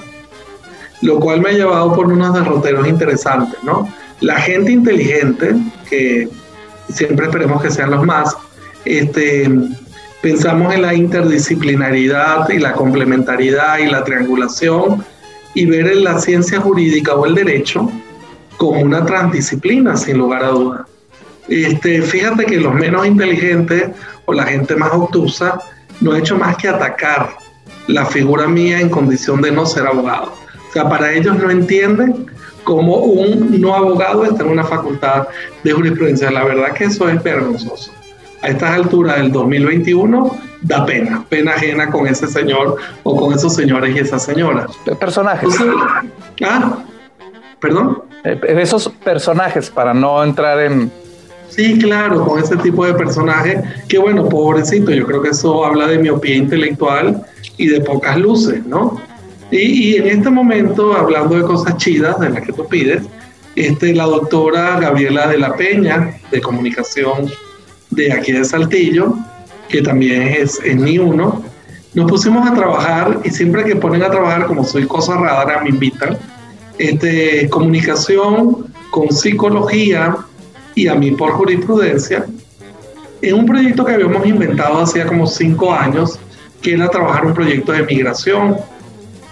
lo cual me ha llevado por unos derroteros interesantes, ¿no? La gente inteligente, que siempre esperemos que sean los más, este, pensamos en la interdisciplinaridad y la complementariedad y la triangulación y ver en la ciencia jurídica o el derecho como una transdisciplina, sin lugar a dudas. Este, fíjate que los menos inteligentes o la gente más obtusa no ha hecho más que atacar la figura mía en condición de no ser abogado. O sea, para ellos no entienden cómo un no abogado está en una facultad de jurisprudencia. La verdad que eso es vergonzoso. A estas alturas del 2021 da pena, pena ajena con ese señor o con esos señores y esas señoras. Personajes. ¿Ah? ¿Perdón? Eh, esos personajes, para no entrar en, Sí, claro, con ese tipo de personaje, que bueno, pobrecito, yo creo que eso habla de miopía intelectual y de pocas luces, ¿no? Y, en este momento, hablando de cosas chidas, de las que tú pides, este, la doctora Gabriela de la Peña, de comunicación de aquí de Saltillo, que también es en ni uno, nos pusimos a trabajar y siempre que ponen a trabajar, como soy cosa rara, me invitan, este, comunicación con psicología, y a mí por jurisprudencia, en un proyecto que habíamos inventado hacía como cinco años, que era trabajar un proyecto de migración.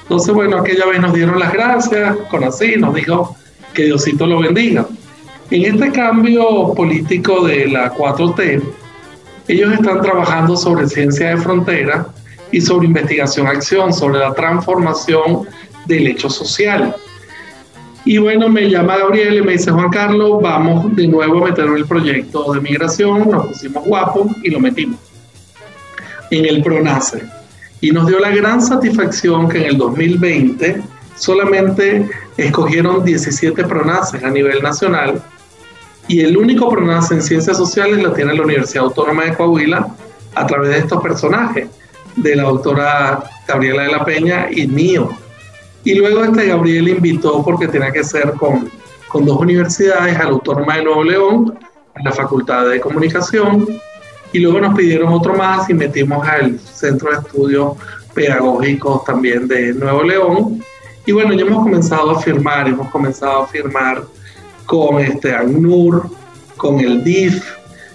Entonces, bueno, aquella vez nos dieron las gracias, con así, nos dijo que Diosito lo bendiga. En este cambio político de la 4T, ellos están trabajando sobre ciencia de frontera y sobre investigación-acción, sobre la transformación del hecho social. Y bueno, me llama Gabriel y me dice, Juan Carlos, vamos de nuevo a meter el proyecto de migración, nos pusimos guapos y lo metimos en el PRONACE. Y nos dio la gran satisfacción que en el 2020 solamente escogieron 17 PRONACES a nivel nacional y el único PRONACE en ciencias sociales lo tiene la Universidad Autónoma de Coahuila a través de estos personajes, de la doctora Gabriela de la Peña y mío, y luego este Gabriel invitó, porque tenía que ser con, con dos universidades, a la Autónoma de Nuevo León, a la Facultad de Comunicación, y luego nos pidieron otro más y metimos al Centro de Estudios Pedagógicos también de Nuevo León. Y bueno, ya hemos comenzado a firmar, hemos comenzado a firmar con este ANUR, con el DIF,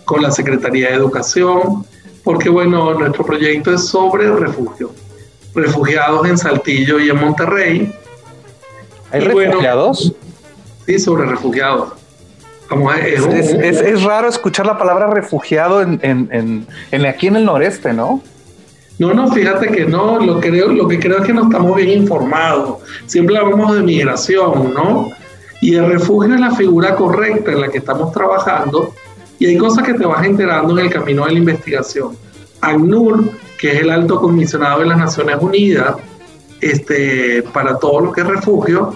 con la Secretaría de Educación, porque bueno, nuestro proyecto es sobre refugio refugiados en Saltillo y en Monterrey. ¿Hay refugiados? sí, sobre refugiados. es, raro escuchar la palabra refugiado en, en, aquí en el noreste, ¿no? No, no, fíjate que no, lo, creo, lo que creo es que no estamos bien informados. Siempre hablamos de migración, ¿no? Y el refugio es la figura correcta en la que estamos trabajando y hay cosas que te vas enterando en el camino de la investigación. ACNUR que es el alto comisionado de las Naciones Unidas este, para todo lo que es refugio,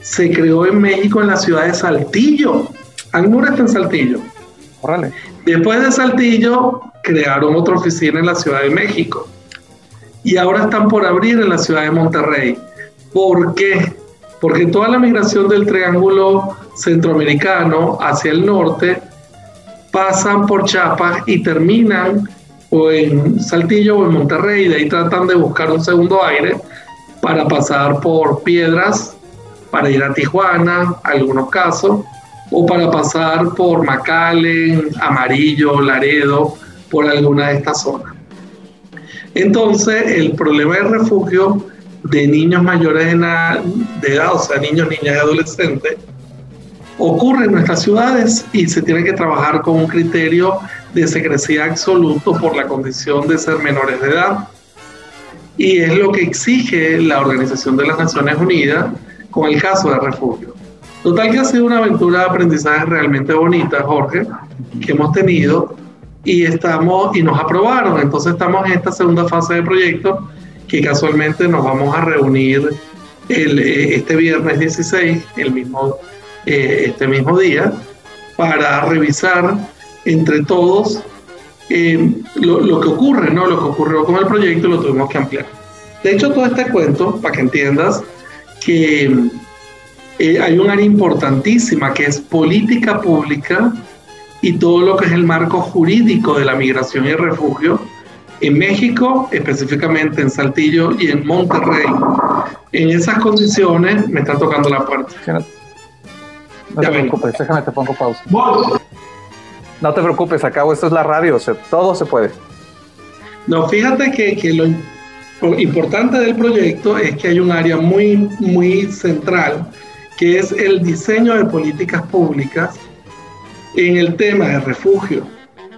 se creó en México en la ciudad de Saltillo. ACNUR está en Saltillo. Después de Saltillo, crearon otra oficina en la Ciudad de México. Y ahora están por abrir en la ciudad de Monterrey. ¿Por qué? Porque toda la migración del triángulo centroamericano hacia el norte pasan por Chiapas y terminan o en Saltillo o en Monterrey, de ahí tratan de buscar un segundo aire para pasar por piedras, para ir a Tijuana, algunos casos, o para pasar por McAllen, Amarillo, Laredo, por alguna de estas zonas. Entonces, el problema de refugio de niños mayores de edad, o sea, niños, niñas y adolescentes, ocurre en nuestras ciudades y se tiene que trabajar con un criterio de secrecía absoluto por la condición de ser menores de edad. Y es lo que exige la Organización de las Naciones Unidas con el caso de refugio. Total que ha sido una aventura de aprendizaje realmente bonita, Jorge, que hemos tenido y estamos y nos aprobaron. Entonces estamos en esta segunda fase de proyecto que casualmente nos vamos a reunir el, eh, este viernes 16, el mismo, eh, este mismo día, para revisar entre todos eh, lo, que ocurre, ¿no? Lo que ocurrió con el proyecto lo tuvimos que ampliar. De hecho, todo este cuento, para que entiendas, que hay un área importantísima que es política pública y todo lo que es el marco jurídico de la migración y el refugio en México, específicamente en Saltillo y en Monterrey. En esas condiciones me está tocando la puerta. No te preocupes, déjame te pongo pausa. No te preocupes, acabo, esto es la radio, todo se puede. No, fíjate que, que lo importante del proyecto es que hay un área muy, muy central, que es el diseño de políticas públicas en el tema de refugio.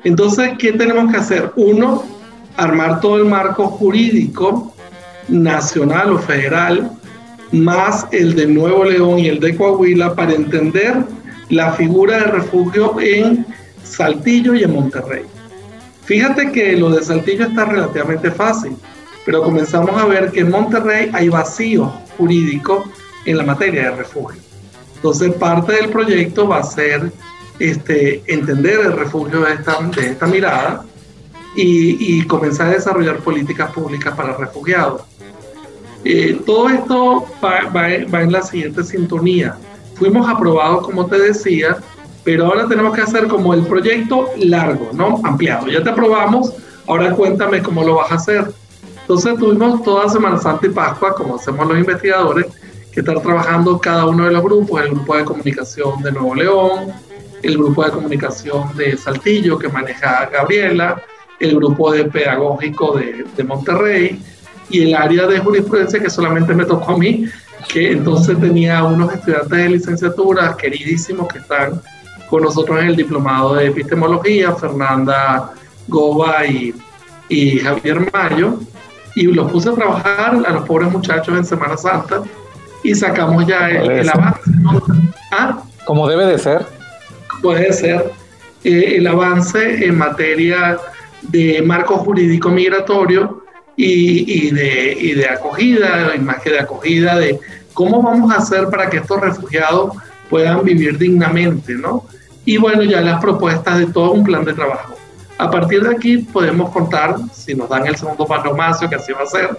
Entonces, ¿qué tenemos que hacer? Uno, armar todo el marco jurídico nacional o federal, más el de Nuevo León y el de Coahuila, para entender la figura de refugio en Saltillo y en Monterrey. Fíjate que lo de Saltillo está relativamente fácil, pero comenzamos a ver que en Monterrey hay vacío jurídico en la materia de refugio. Entonces parte del proyecto va a ser este, entender el refugio de esta, de esta mirada y, comenzar a desarrollar políticas públicas para refugiados. Eh, todo esto va, en la siguiente sintonía. Fuimos aprobados, como te decía, pero ahora tenemos que hacer como el proyecto largo, ¿no? Ampliado. Ya te aprobamos, ahora cuéntame cómo lo vas a hacer. Entonces tuvimos toda Semana Santa y Pascua, como hacemos los investigadores, que estar trabajando cada uno de los grupos, el grupo de comunicación de Nuevo León, el grupo de comunicación de Saltillo que maneja Gabriela, el grupo de pedagógico de, de Monterrey y el área de jurisprudencia que solamente me tocó a mí, que entonces tenía unos estudiantes de licenciatura queridísimos que están con nosotros en el diplomado de epistemología, Fernanda Goba y, y Javier Mayo, y los puse a trabajar a los pobres muchachos en Semana Santa y sacamos ya el, avance. ¿Ah? Como debe de ser. Puede ser eh, el avance en materia de marco jurídico migratorio y, de, y de acogida, y más que de acogida, de cómo vamos a hacer para que estos refugiados puedan vivir dignamente, ¿no? Y bueno, ya las propuestas de todo un plan de trabajo. A partir de aquí podemos contar, si nos dan el segundo panomacio, que así va a ser,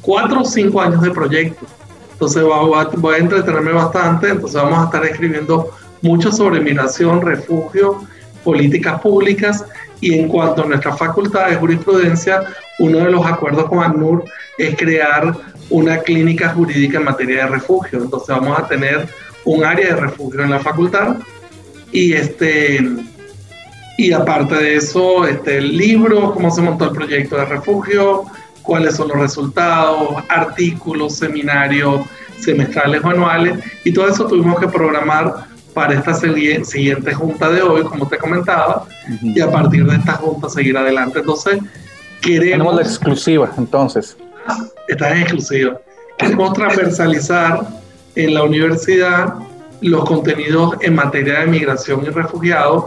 cuatro o cinco años de proyecto. Entonces voy a entretenerme bastante, entonces vamos a estar escribiendo mucho sobre migración, refugio, políticas públicas y en cuanto a nuestra facultad de jurisprudencia, uno de los acuerdos con ACNUR es crear una clínica jurídica en materia de refugio. Entonces vamos a tener un área de refugio en la facultad y este y aparte de eso, este libro, cómo se montó el proyecto de refugio, cuáles son los resultados, artículos, seminarios semestrales o anuales y todo eso tuvimos que programar para esta siguiente junta de hoy, como te comentaba, y a partir de esta junta seguir adelante. Entonces, queremos... Tenemos la exclusiva, entonces. Esta es exclusiva. Queremos transversalizar en la universidad los contenidos en materia de migración y refugiados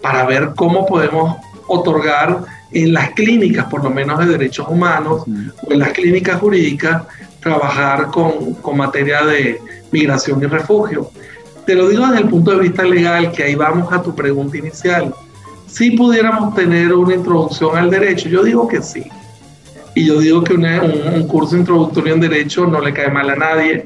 para ver cómo podemos otorgar en las clínicas, por lo menos de derechos humanos, o en las clínicas jurídicas, trabajar con, con materia de migración y refugio. Te lo digo desde el punto de vista legal, que ahí vamos a tu pregunta inicial. Si pudiéramos tener una introducción al derecho, yo digo que sí. Y yo digo que un, curso introductorio en derecho no le cae mal a nadie,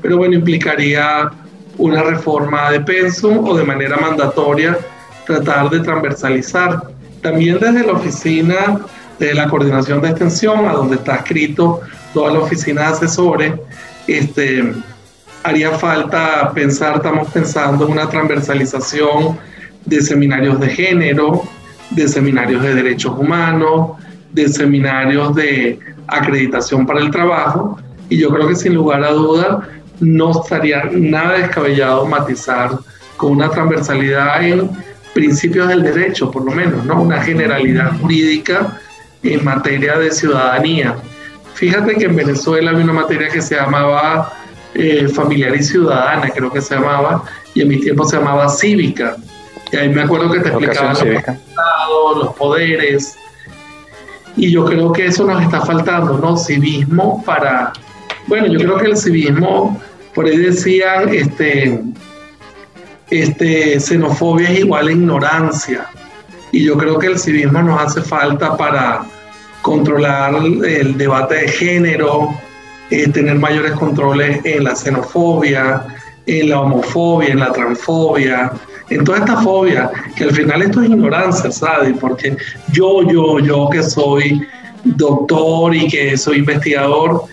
pero bueno, implicaría una reforma de pensum o de manera mandatoria tratar de transversalizar. También desde la oficina de la coordinación de extensión, a donde está escrito toda la oficina de asesores, este, haría falta pensar, estamos pensando en una transversalización de seminarios de género, de seminarios de derechos humanos, de seminarios de acreditación para el trabajo, y yo creo que sin lugar a duda no estaría nada descabellado matizar con una transversalidad en principios del derecho, por lo menos, ¿no? Una generalidad jurídica en materia de ciudadanía. Fíjate que en Venezuela había una materia que se llamaba eh, familiar y ciudadana, creo que se llamaba, y en mi tiempo se llamaba cívica. Y ahí me acuerdo que te explicaban los, los poderes. Y yo creo que eso nos está faltando, ¿no? Civismo para, bueno, yo creo que el civismo, por ahí decían, este, este, xenofobia es igual a ignorancia. Y yo creo que el civismo nos hace falta para controlar el debate de género, eh, tener mayores controles en la xenofobia, en la homofobia, en la transfobia, en toda esta fobia, que al final esto es ignorancia, ¿sabes? Porque yo, yo, yo que soy doctor y que soy investigador,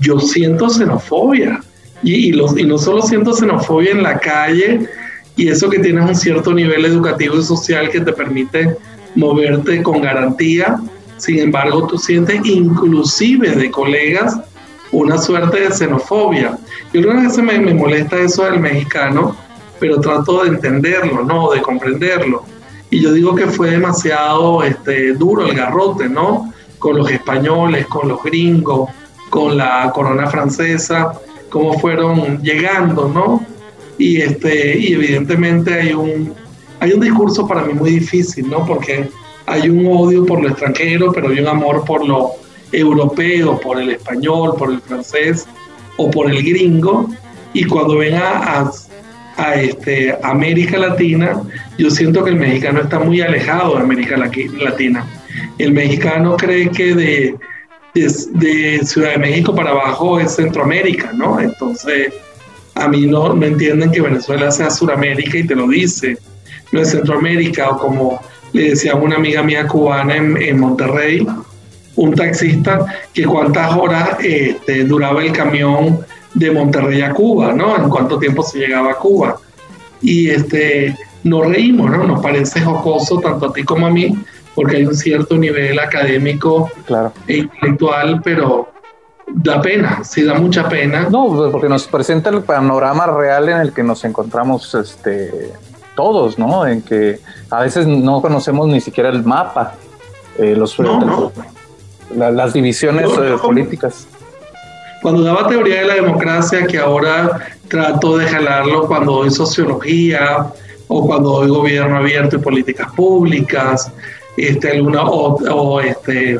yo siento xenofobia. Y, no solo siento xenofobia en la calle, y eso que tienes un cierto nivel educativo y social que te permite moverte con garantía, sin embargo tú sientes inclusive de colegas una suerte de xenofobia. Yo creo que me, me molesta eso del mexicano, pero trato de entenderlo, ¿no? De comprenderlo. Y yo digo que fue demasiado este, duro el garrote, ¿no? Con los españoles, con los gringos, con la corona francesa, cómo fueron llegando, ¿no? Y, este, y evidentemente hay un, hay un discurso para mí muy difícil, ¿no? Porque hay un odio por lo extranjero, pero hay un amor por lo europeo, por el español, por el francés o por el gringo. Y cuando ven a, a, este, América Latina, yo siento que el mexicano está muy alejado de América Latina. El mexicano cree que de, de, Ciudad de México para abajo es Centroamérica, ¿no? Entonces, a mí no, no entienden que Venezuela sea Suramérica y te lo dice. No es Centroamérica o como le decía a una amiga mía cubana en, en Monterrey, un taxista que cuántas horas este, duraba el camión de Monterrey a Cuba, ¿no? En cuánto tiempo se llegaba a Cuba. Y este, nos reímos, ¿no? Nos parece jocoso tanto a ti como a mí, porque hay un cierto nivel académico claro. e intelectual, pero da pena, sí da mucha pena. No, porque nos presenta el panorama real en el que nos encontramos este, todos, ¿no? En que a veces no conocemos ni siquiera el mapa, eh, los, no, no las divisiones eh, políticas. Cuando daba teoría de la democracia, que ahora trato de jalarlo cuando doy sociología o cuando doy gobierno abierto y políticas públicas, este, alguna, o, este,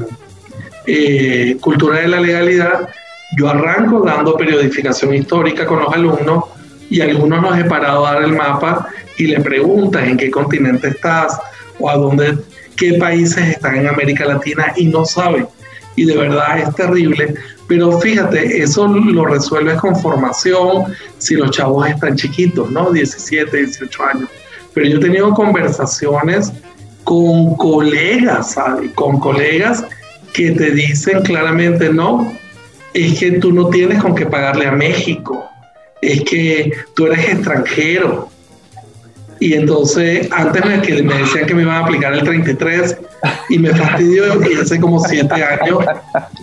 eh, cultura de la legalidad, yo arranco dando periodificación histórica con los alumnos y algunos nos he parado a dar el mapa y le preguntas en qué continente estás o a dónde, qué países están en América Latina y no saben y de verdad es terrible. Pero fíjate, eso lo resuelves con formación si los chavos están chiquitos, ¿no? 17, 18 años. Pero yo he tenido conversaciones con colegas, ¿sabes? Con colegas que te dicen claramente, no, es que tú no tienes con qué pagarle a México, es que tú eres extranjero, y entonces, antes me, que me decían que me iban a aplicar el 33 y me fastidió y hace como siete años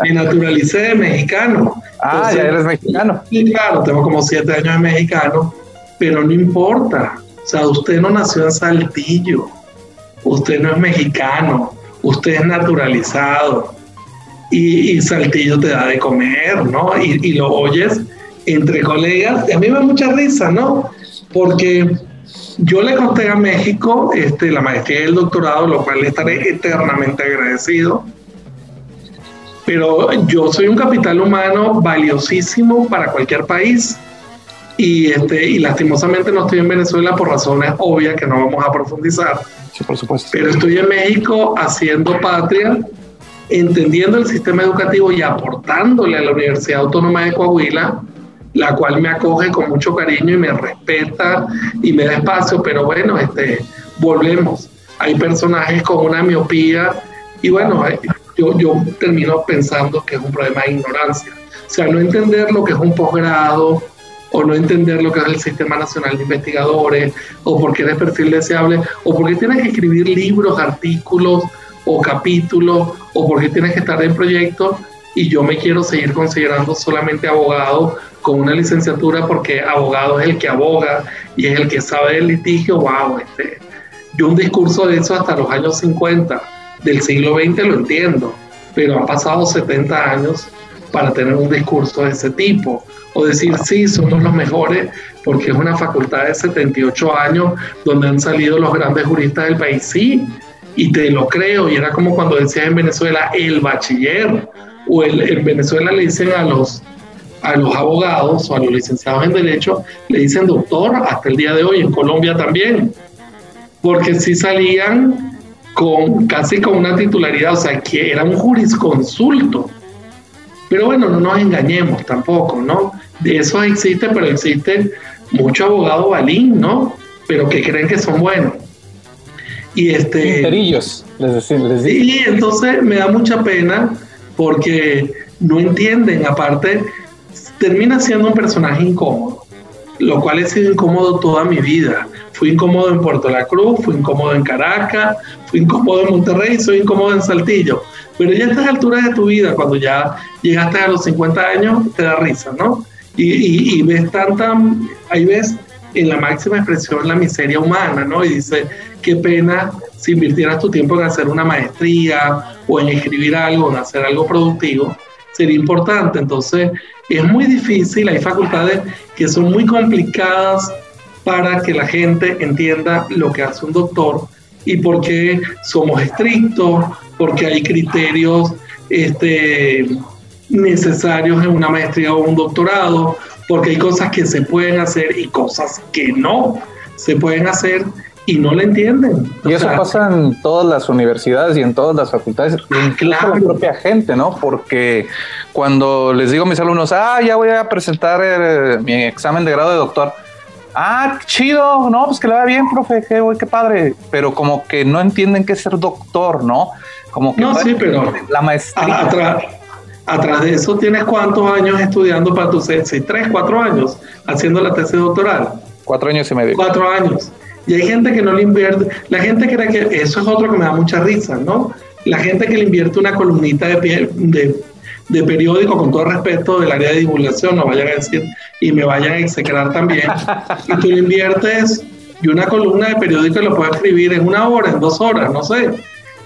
me naturalicé de mexicano. ah, ya eres mexicano. Sí, claro, tengo como siete años de mexicano, pero no importa. O sea, usted no nació en Saltillo, usted no es mexicano, usted es naturalizado y, y Saltillo te da de comer, ¿no? Y, y lo oyes entre colegas. Y a mí me da mucha risa, ¿no? Porque yo le conté a México este, la maestría y el doctorado, lo cual le estaré eternamente agradecido. Pero yo soy un capital humano valiosísimo para cualquier país. Y, este, y lastimosamente no estoy en Venezuela por razones obvias que no vamos a profundizar. Sí, por supuesto. Pero estoy en México haciendo patria, entendiendo el sistema educativo y aportándole a la Universidad Autónoma de Coahuila la cual me acoge con mucho cariño y me respeta y me da espacio, pero bueno, este, volvemos. Hay personajes con una miopía y bueno, yo, yo termino pensando que es un problema de ignorancia. O sea, no entender lo que es un posgrado o no entender lo que es el Sistema Nacional de Investigadores o por qué eres perfil deseable o por qué tienes que escribir libros, artículos o capítulos o por qué tienes que estar en proyectos y yo me quiero seguir considerando solamente abogado con una licenciatura porque abogado es el que aboga y es el que sabe del litigio, wow, este, yo un discurso de eso hasta los años 50 del siglo XX lo entiendo, pero han pasado 70 años para tener un discurso de ese tipo. O decir, sí, somos los mejores, porque es una facultad de 78 años donde han salido los grandes juristas del país. Sí, y te lo creo, y era como cuando decías en Venezuela el bachiller, o el, en Venezuela le dicen a los, a los abogados o a los licenciados en Derecho, le dicen doctor hasta el día de hoy, en Colombia también, porque si salían con casi con una titularidad, o sea, que era un jurisconsulto. Pero bueno, no nos engañemos tampoco, ¿no? De eso existe, pero existe mucho abogado balín, ¿no? Pero que creen que son buenos. Y este. Interillos, les decimos. Sí, entonces me da mucha pena porque no entienden, aparte, termina siendo un personaje incómodo, lo cual he sido incómodo toda mi vida. Fui incómodo en Puerto La Cruz, fui incómodo en Caracas, fui incómodo en Monterrey, soy incómodo en Saltillo. Pero ya a estas alturas de tu vida, cuando ya llegaste a los 50 años, te da risa, ¿no? Y, y ves tanta, ahí ves en la máxima expresión la miseria humana, ¿no? Y dice, qué pena si invirtieras tu tiempo en hacer una maestría o en escribir algo, en hacer algo productivo, sería importante. Entonces, es muy difícil, hay facultades que son muy complicadas para que la gente entienda lo que hace un doctor y por qué somos estrictos, porque hay criterios este, necesarios en una maestría o un doctorado, porque hay cosas que se pueden hacer y cosas que no se pueden hacer y no le entienden. y eso pasa en todas las universidades y en todas las facultades, incluso la propia gente, ¿no? Porque cuando les digo a mis alumnos, ah, ya voy a presentar eh, mi examen de grado de doctor, ah, chido, no, pues que le va bien, profe, qué, qué padre, pero como que no entienden qué es ser doctor, ¿no? Como que no, sí, pero la maestría. Atrás, atrás de eso tienes cuántos años estudiando para tu tesis, tres, cuatro años haciendo la tesis doctoral. Cuatro años y medio. Cuatro años. Y hay gente que no le invierte, la gente cree que eso es otro que me da mucha risa, ¿no? La gente que le invierte una columnita de, de, de periódico, con todo respeto del área de divulgación, no vayan a decir y me vayan a execrar también, y tú le inviertes y una columna de periódico lo puedes escribir en una hora, en dos horas, no sé,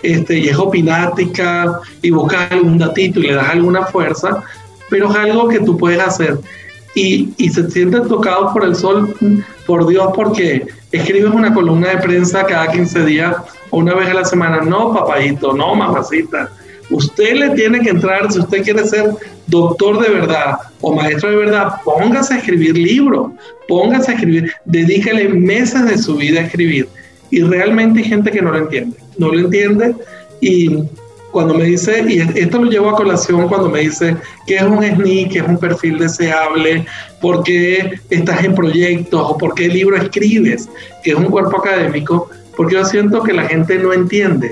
este, y es opinática y buscas algún datito y le das alguna fuerza, pero es algo que tú puedes hacer. Y, se sienten tocados por el sol, por Dios, porque escribes una columna de prensa cada 15 días o una vez a la semana. No, papayito, no, mamacita. Usted le tiene que entrar, si usted quiere ser doctor de verdad o maestro de verdad, póngase a escribir libros, póngase a escribir, dedícale meses de su vida a escribir. Y realmente hay gente que no lo entiende, no lo entiende y cuando me dice, y esto lo llevo a colación cuando me dice que es un SNI, que es un perfil deseable, por qué estás en proyectos o por qué libro escribes, que es un cuerpo académico, porque yo siento que la gente no entiende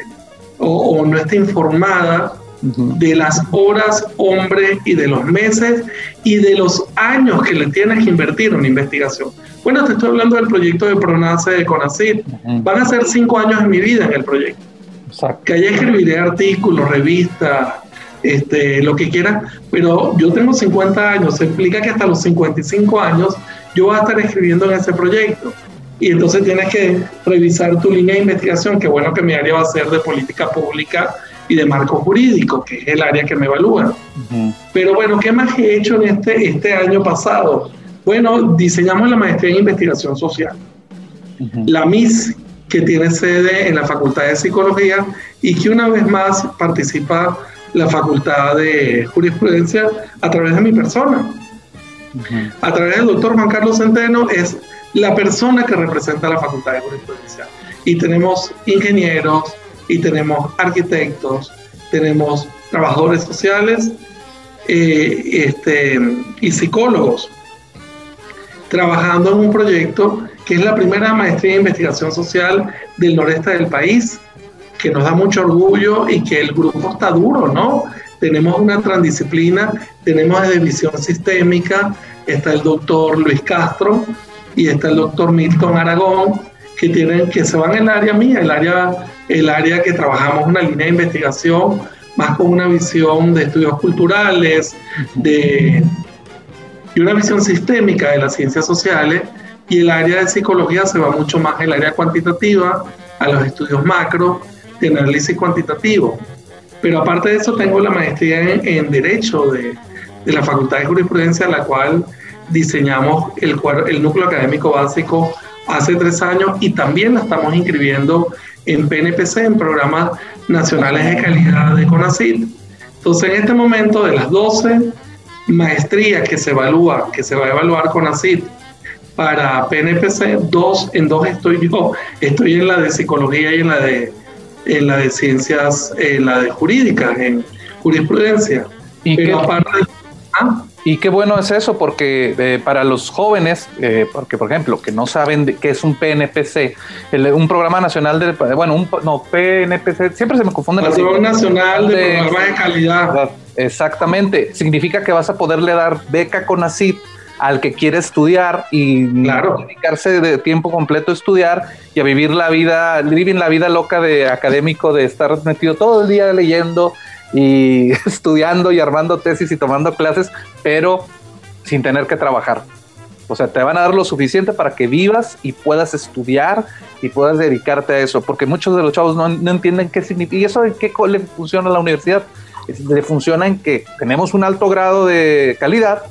o, o no está informada de las horas, hombre, y de los meses y de los años que le tienes que invertir en investigación. Bueno, te estoy hablando del proyecto de Pronace de CONACYT. Van a ser cinco años en mi vida en el proyecto. Que allá escribiré artículos, revistas, este, lo que quiera, pero yo tengo 50 años, se implica que hasta los 55 años yo voy a estar escribiendo en ese proyecto. Y entonces tienes que revisar tu línea de investigación, que bueno que mi área va a ser de política pública y de marco jurídico, que es el área que me evalúa. Pero bueno, ¿qué más he hecho en este, este año pasado? Bueno, diseñamos la maestría en investigación social. La MIS, que tiene sede en la Facultad de Psicología y que una vez más participa la Facultad de Jurisprudencia a través de mi persona. A través del doctor Juan Carlos Centeno es la persona que representa la Facultad de Jurisprudencia. Y tenemos ingenieros, y tenemos arquitectos, tenemos trabajadores sociales eh, este, y psicólogos trabajando en un proyecto que es la primera maestría de investigación social del noreste del país, que nos da mucho orgullo y que el grupo está duro, ¿no? Tenemos una transdisciplina, tenemos de visión sistémica, está el doctor Luis Castro y está el doctor Milton Aragón, que, tienen, que se van en el área mía, el área, el área que trabajamos una línea de investigación más con una visión de estudios culturales, de, y una visión sistémica de las ciencias sociales y el área de psicología se va mucho más el área cuantitativa, a los estudios macro, de análisis cuantitativo. Pero aparte de eso tengo la maestría en, Derecho de, de, la Facultad de Jurisprudencia, la cual diseñamos el, el núcleo académico básico hace tres años y también la estamos inscribiendo en PNPC, en programas nacionales de calidad de CONACYT. Entonces, en este momento, de las 12 maestrías que se evalúa, que se va a evaluar CONACYT para PNPC, dos, en dos estoy yo, estoy en la de psicología y en la de, en la de ciencias, en la de jurídicas, en jurisprudencia. ¿Y Pero aparte, ¿ah? Y qué bueno es eso, porque eh, para los jóvenes, eh, porque por ejemplo, que no saben qué es un PNPC, un programa nacional de, bueno, un, no, PNPC, siempre se me confunde. Programa Nacional de, de Programa de Calidad. Exactamente, significa que vas a poderle dar beca con ACID al que quiere estudiar y dedicarse de tiempo completo a estudiar y a vivir la vida, vivir la vida loca de académico, de estar metido todo el día leyendo y estudiando y armando tesis y tomando clases, pero sin tener que trabajar. O sea, te van a dar lo suficiente para que vivas y puedas estudiar y puedas dedicarte a eso, porque muchos de los chavos no, entienden qué significa. ¿Y eso en qué le funciona a la universidad? Le funciona en que tenemos un alto grado de calidad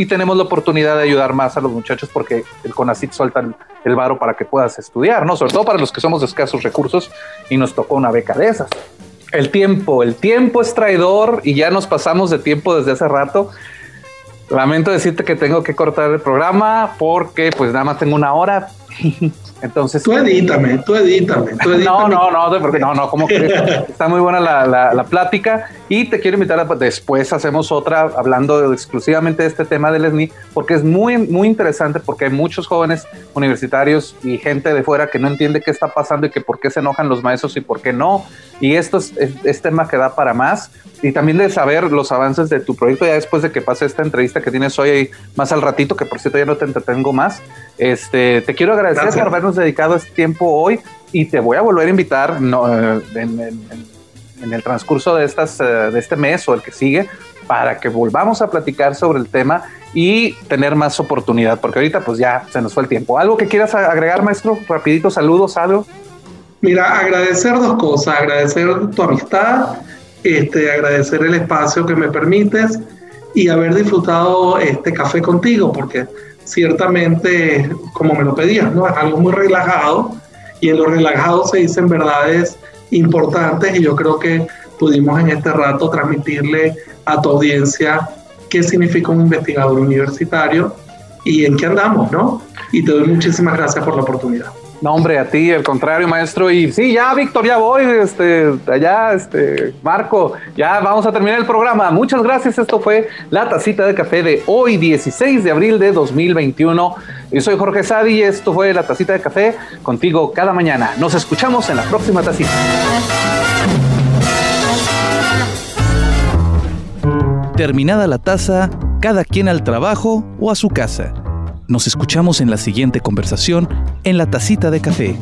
y tenemos la oportunidad de ayudar más a los muchachos porque el CONACIT suelta el, el varo para que puedas estudiar, ¿no? Sobre todo para los que somos escasos recursos y nos tocó una beca de esas. El tiempo, el tiempo es traidor y ya nos pasamos de tiempo desde hace rato. Lamento decirte que tengo que cortar el programa porque pues nada más tengo una hora. Entonces. Tú edítame, tú edítame, tú edítame. No, no, no, porque no, no, como que está muy buena la, la, la, plática y te quiero invitar a después hacemos otra hablando exclusivamente de este tema del SNI porque es muy, muy interesante porque hay muchos jóvenes universitarios y gente de fuera que no entiende qué está pasando y que por qué se enojan los maestros y por qué no. Y esto es, es, es tema que da para más y también de saber los avances de tu proyecto ya después de que pase esta entrevista que tienes hoy más al ratito, que por cierto ya no te entretengo más. Este, te quiero agradecer Gracias. por habernos dedicado este tiempo hoy y te voy a volver a invitar no, en, en, en, el transcurso de, estas, de este mes o el que sigue para que volvamos a platicar sobre el tema y tener más oportunidad, porque ahorita pues ya se nos fue el tiempo. ¿Algo que quieras agregar, maestro? Rapidito, saludos, algo. Mira, agradecer dos cosas, agradecer tu amistad, este, agradecer el espacio que me permites y haber disfrutado este café contigo, porque ciertamente, como me lo pedías, ¿no? algo muy relajado y en lo relajado se dicen verdades importantes y yo creo que pudimos en este rato transmitirle a tu audiencia qué significa un investigador universitario y en qué andamos, ¿no? Y te doy muchísimas gracias por la oportunidad. No, hombre, a ti, al contrario, maestro. Y sí, ya, Víctor, ya voy, este, allá, este, Marco, ya vamos a terminar el programa. Muchas gracias. Esto fue la tacita de café de hoy, 16 de abril de 2021. Yo soy Jorge Sadi y esto fue la tacita de café contigo cada mañana. Nos escuchamos en la próxima tacita. Terminada la taza, cada quien al trabajo o a su casa. Nos escuchamos en la siguiente conversación en la tacita de café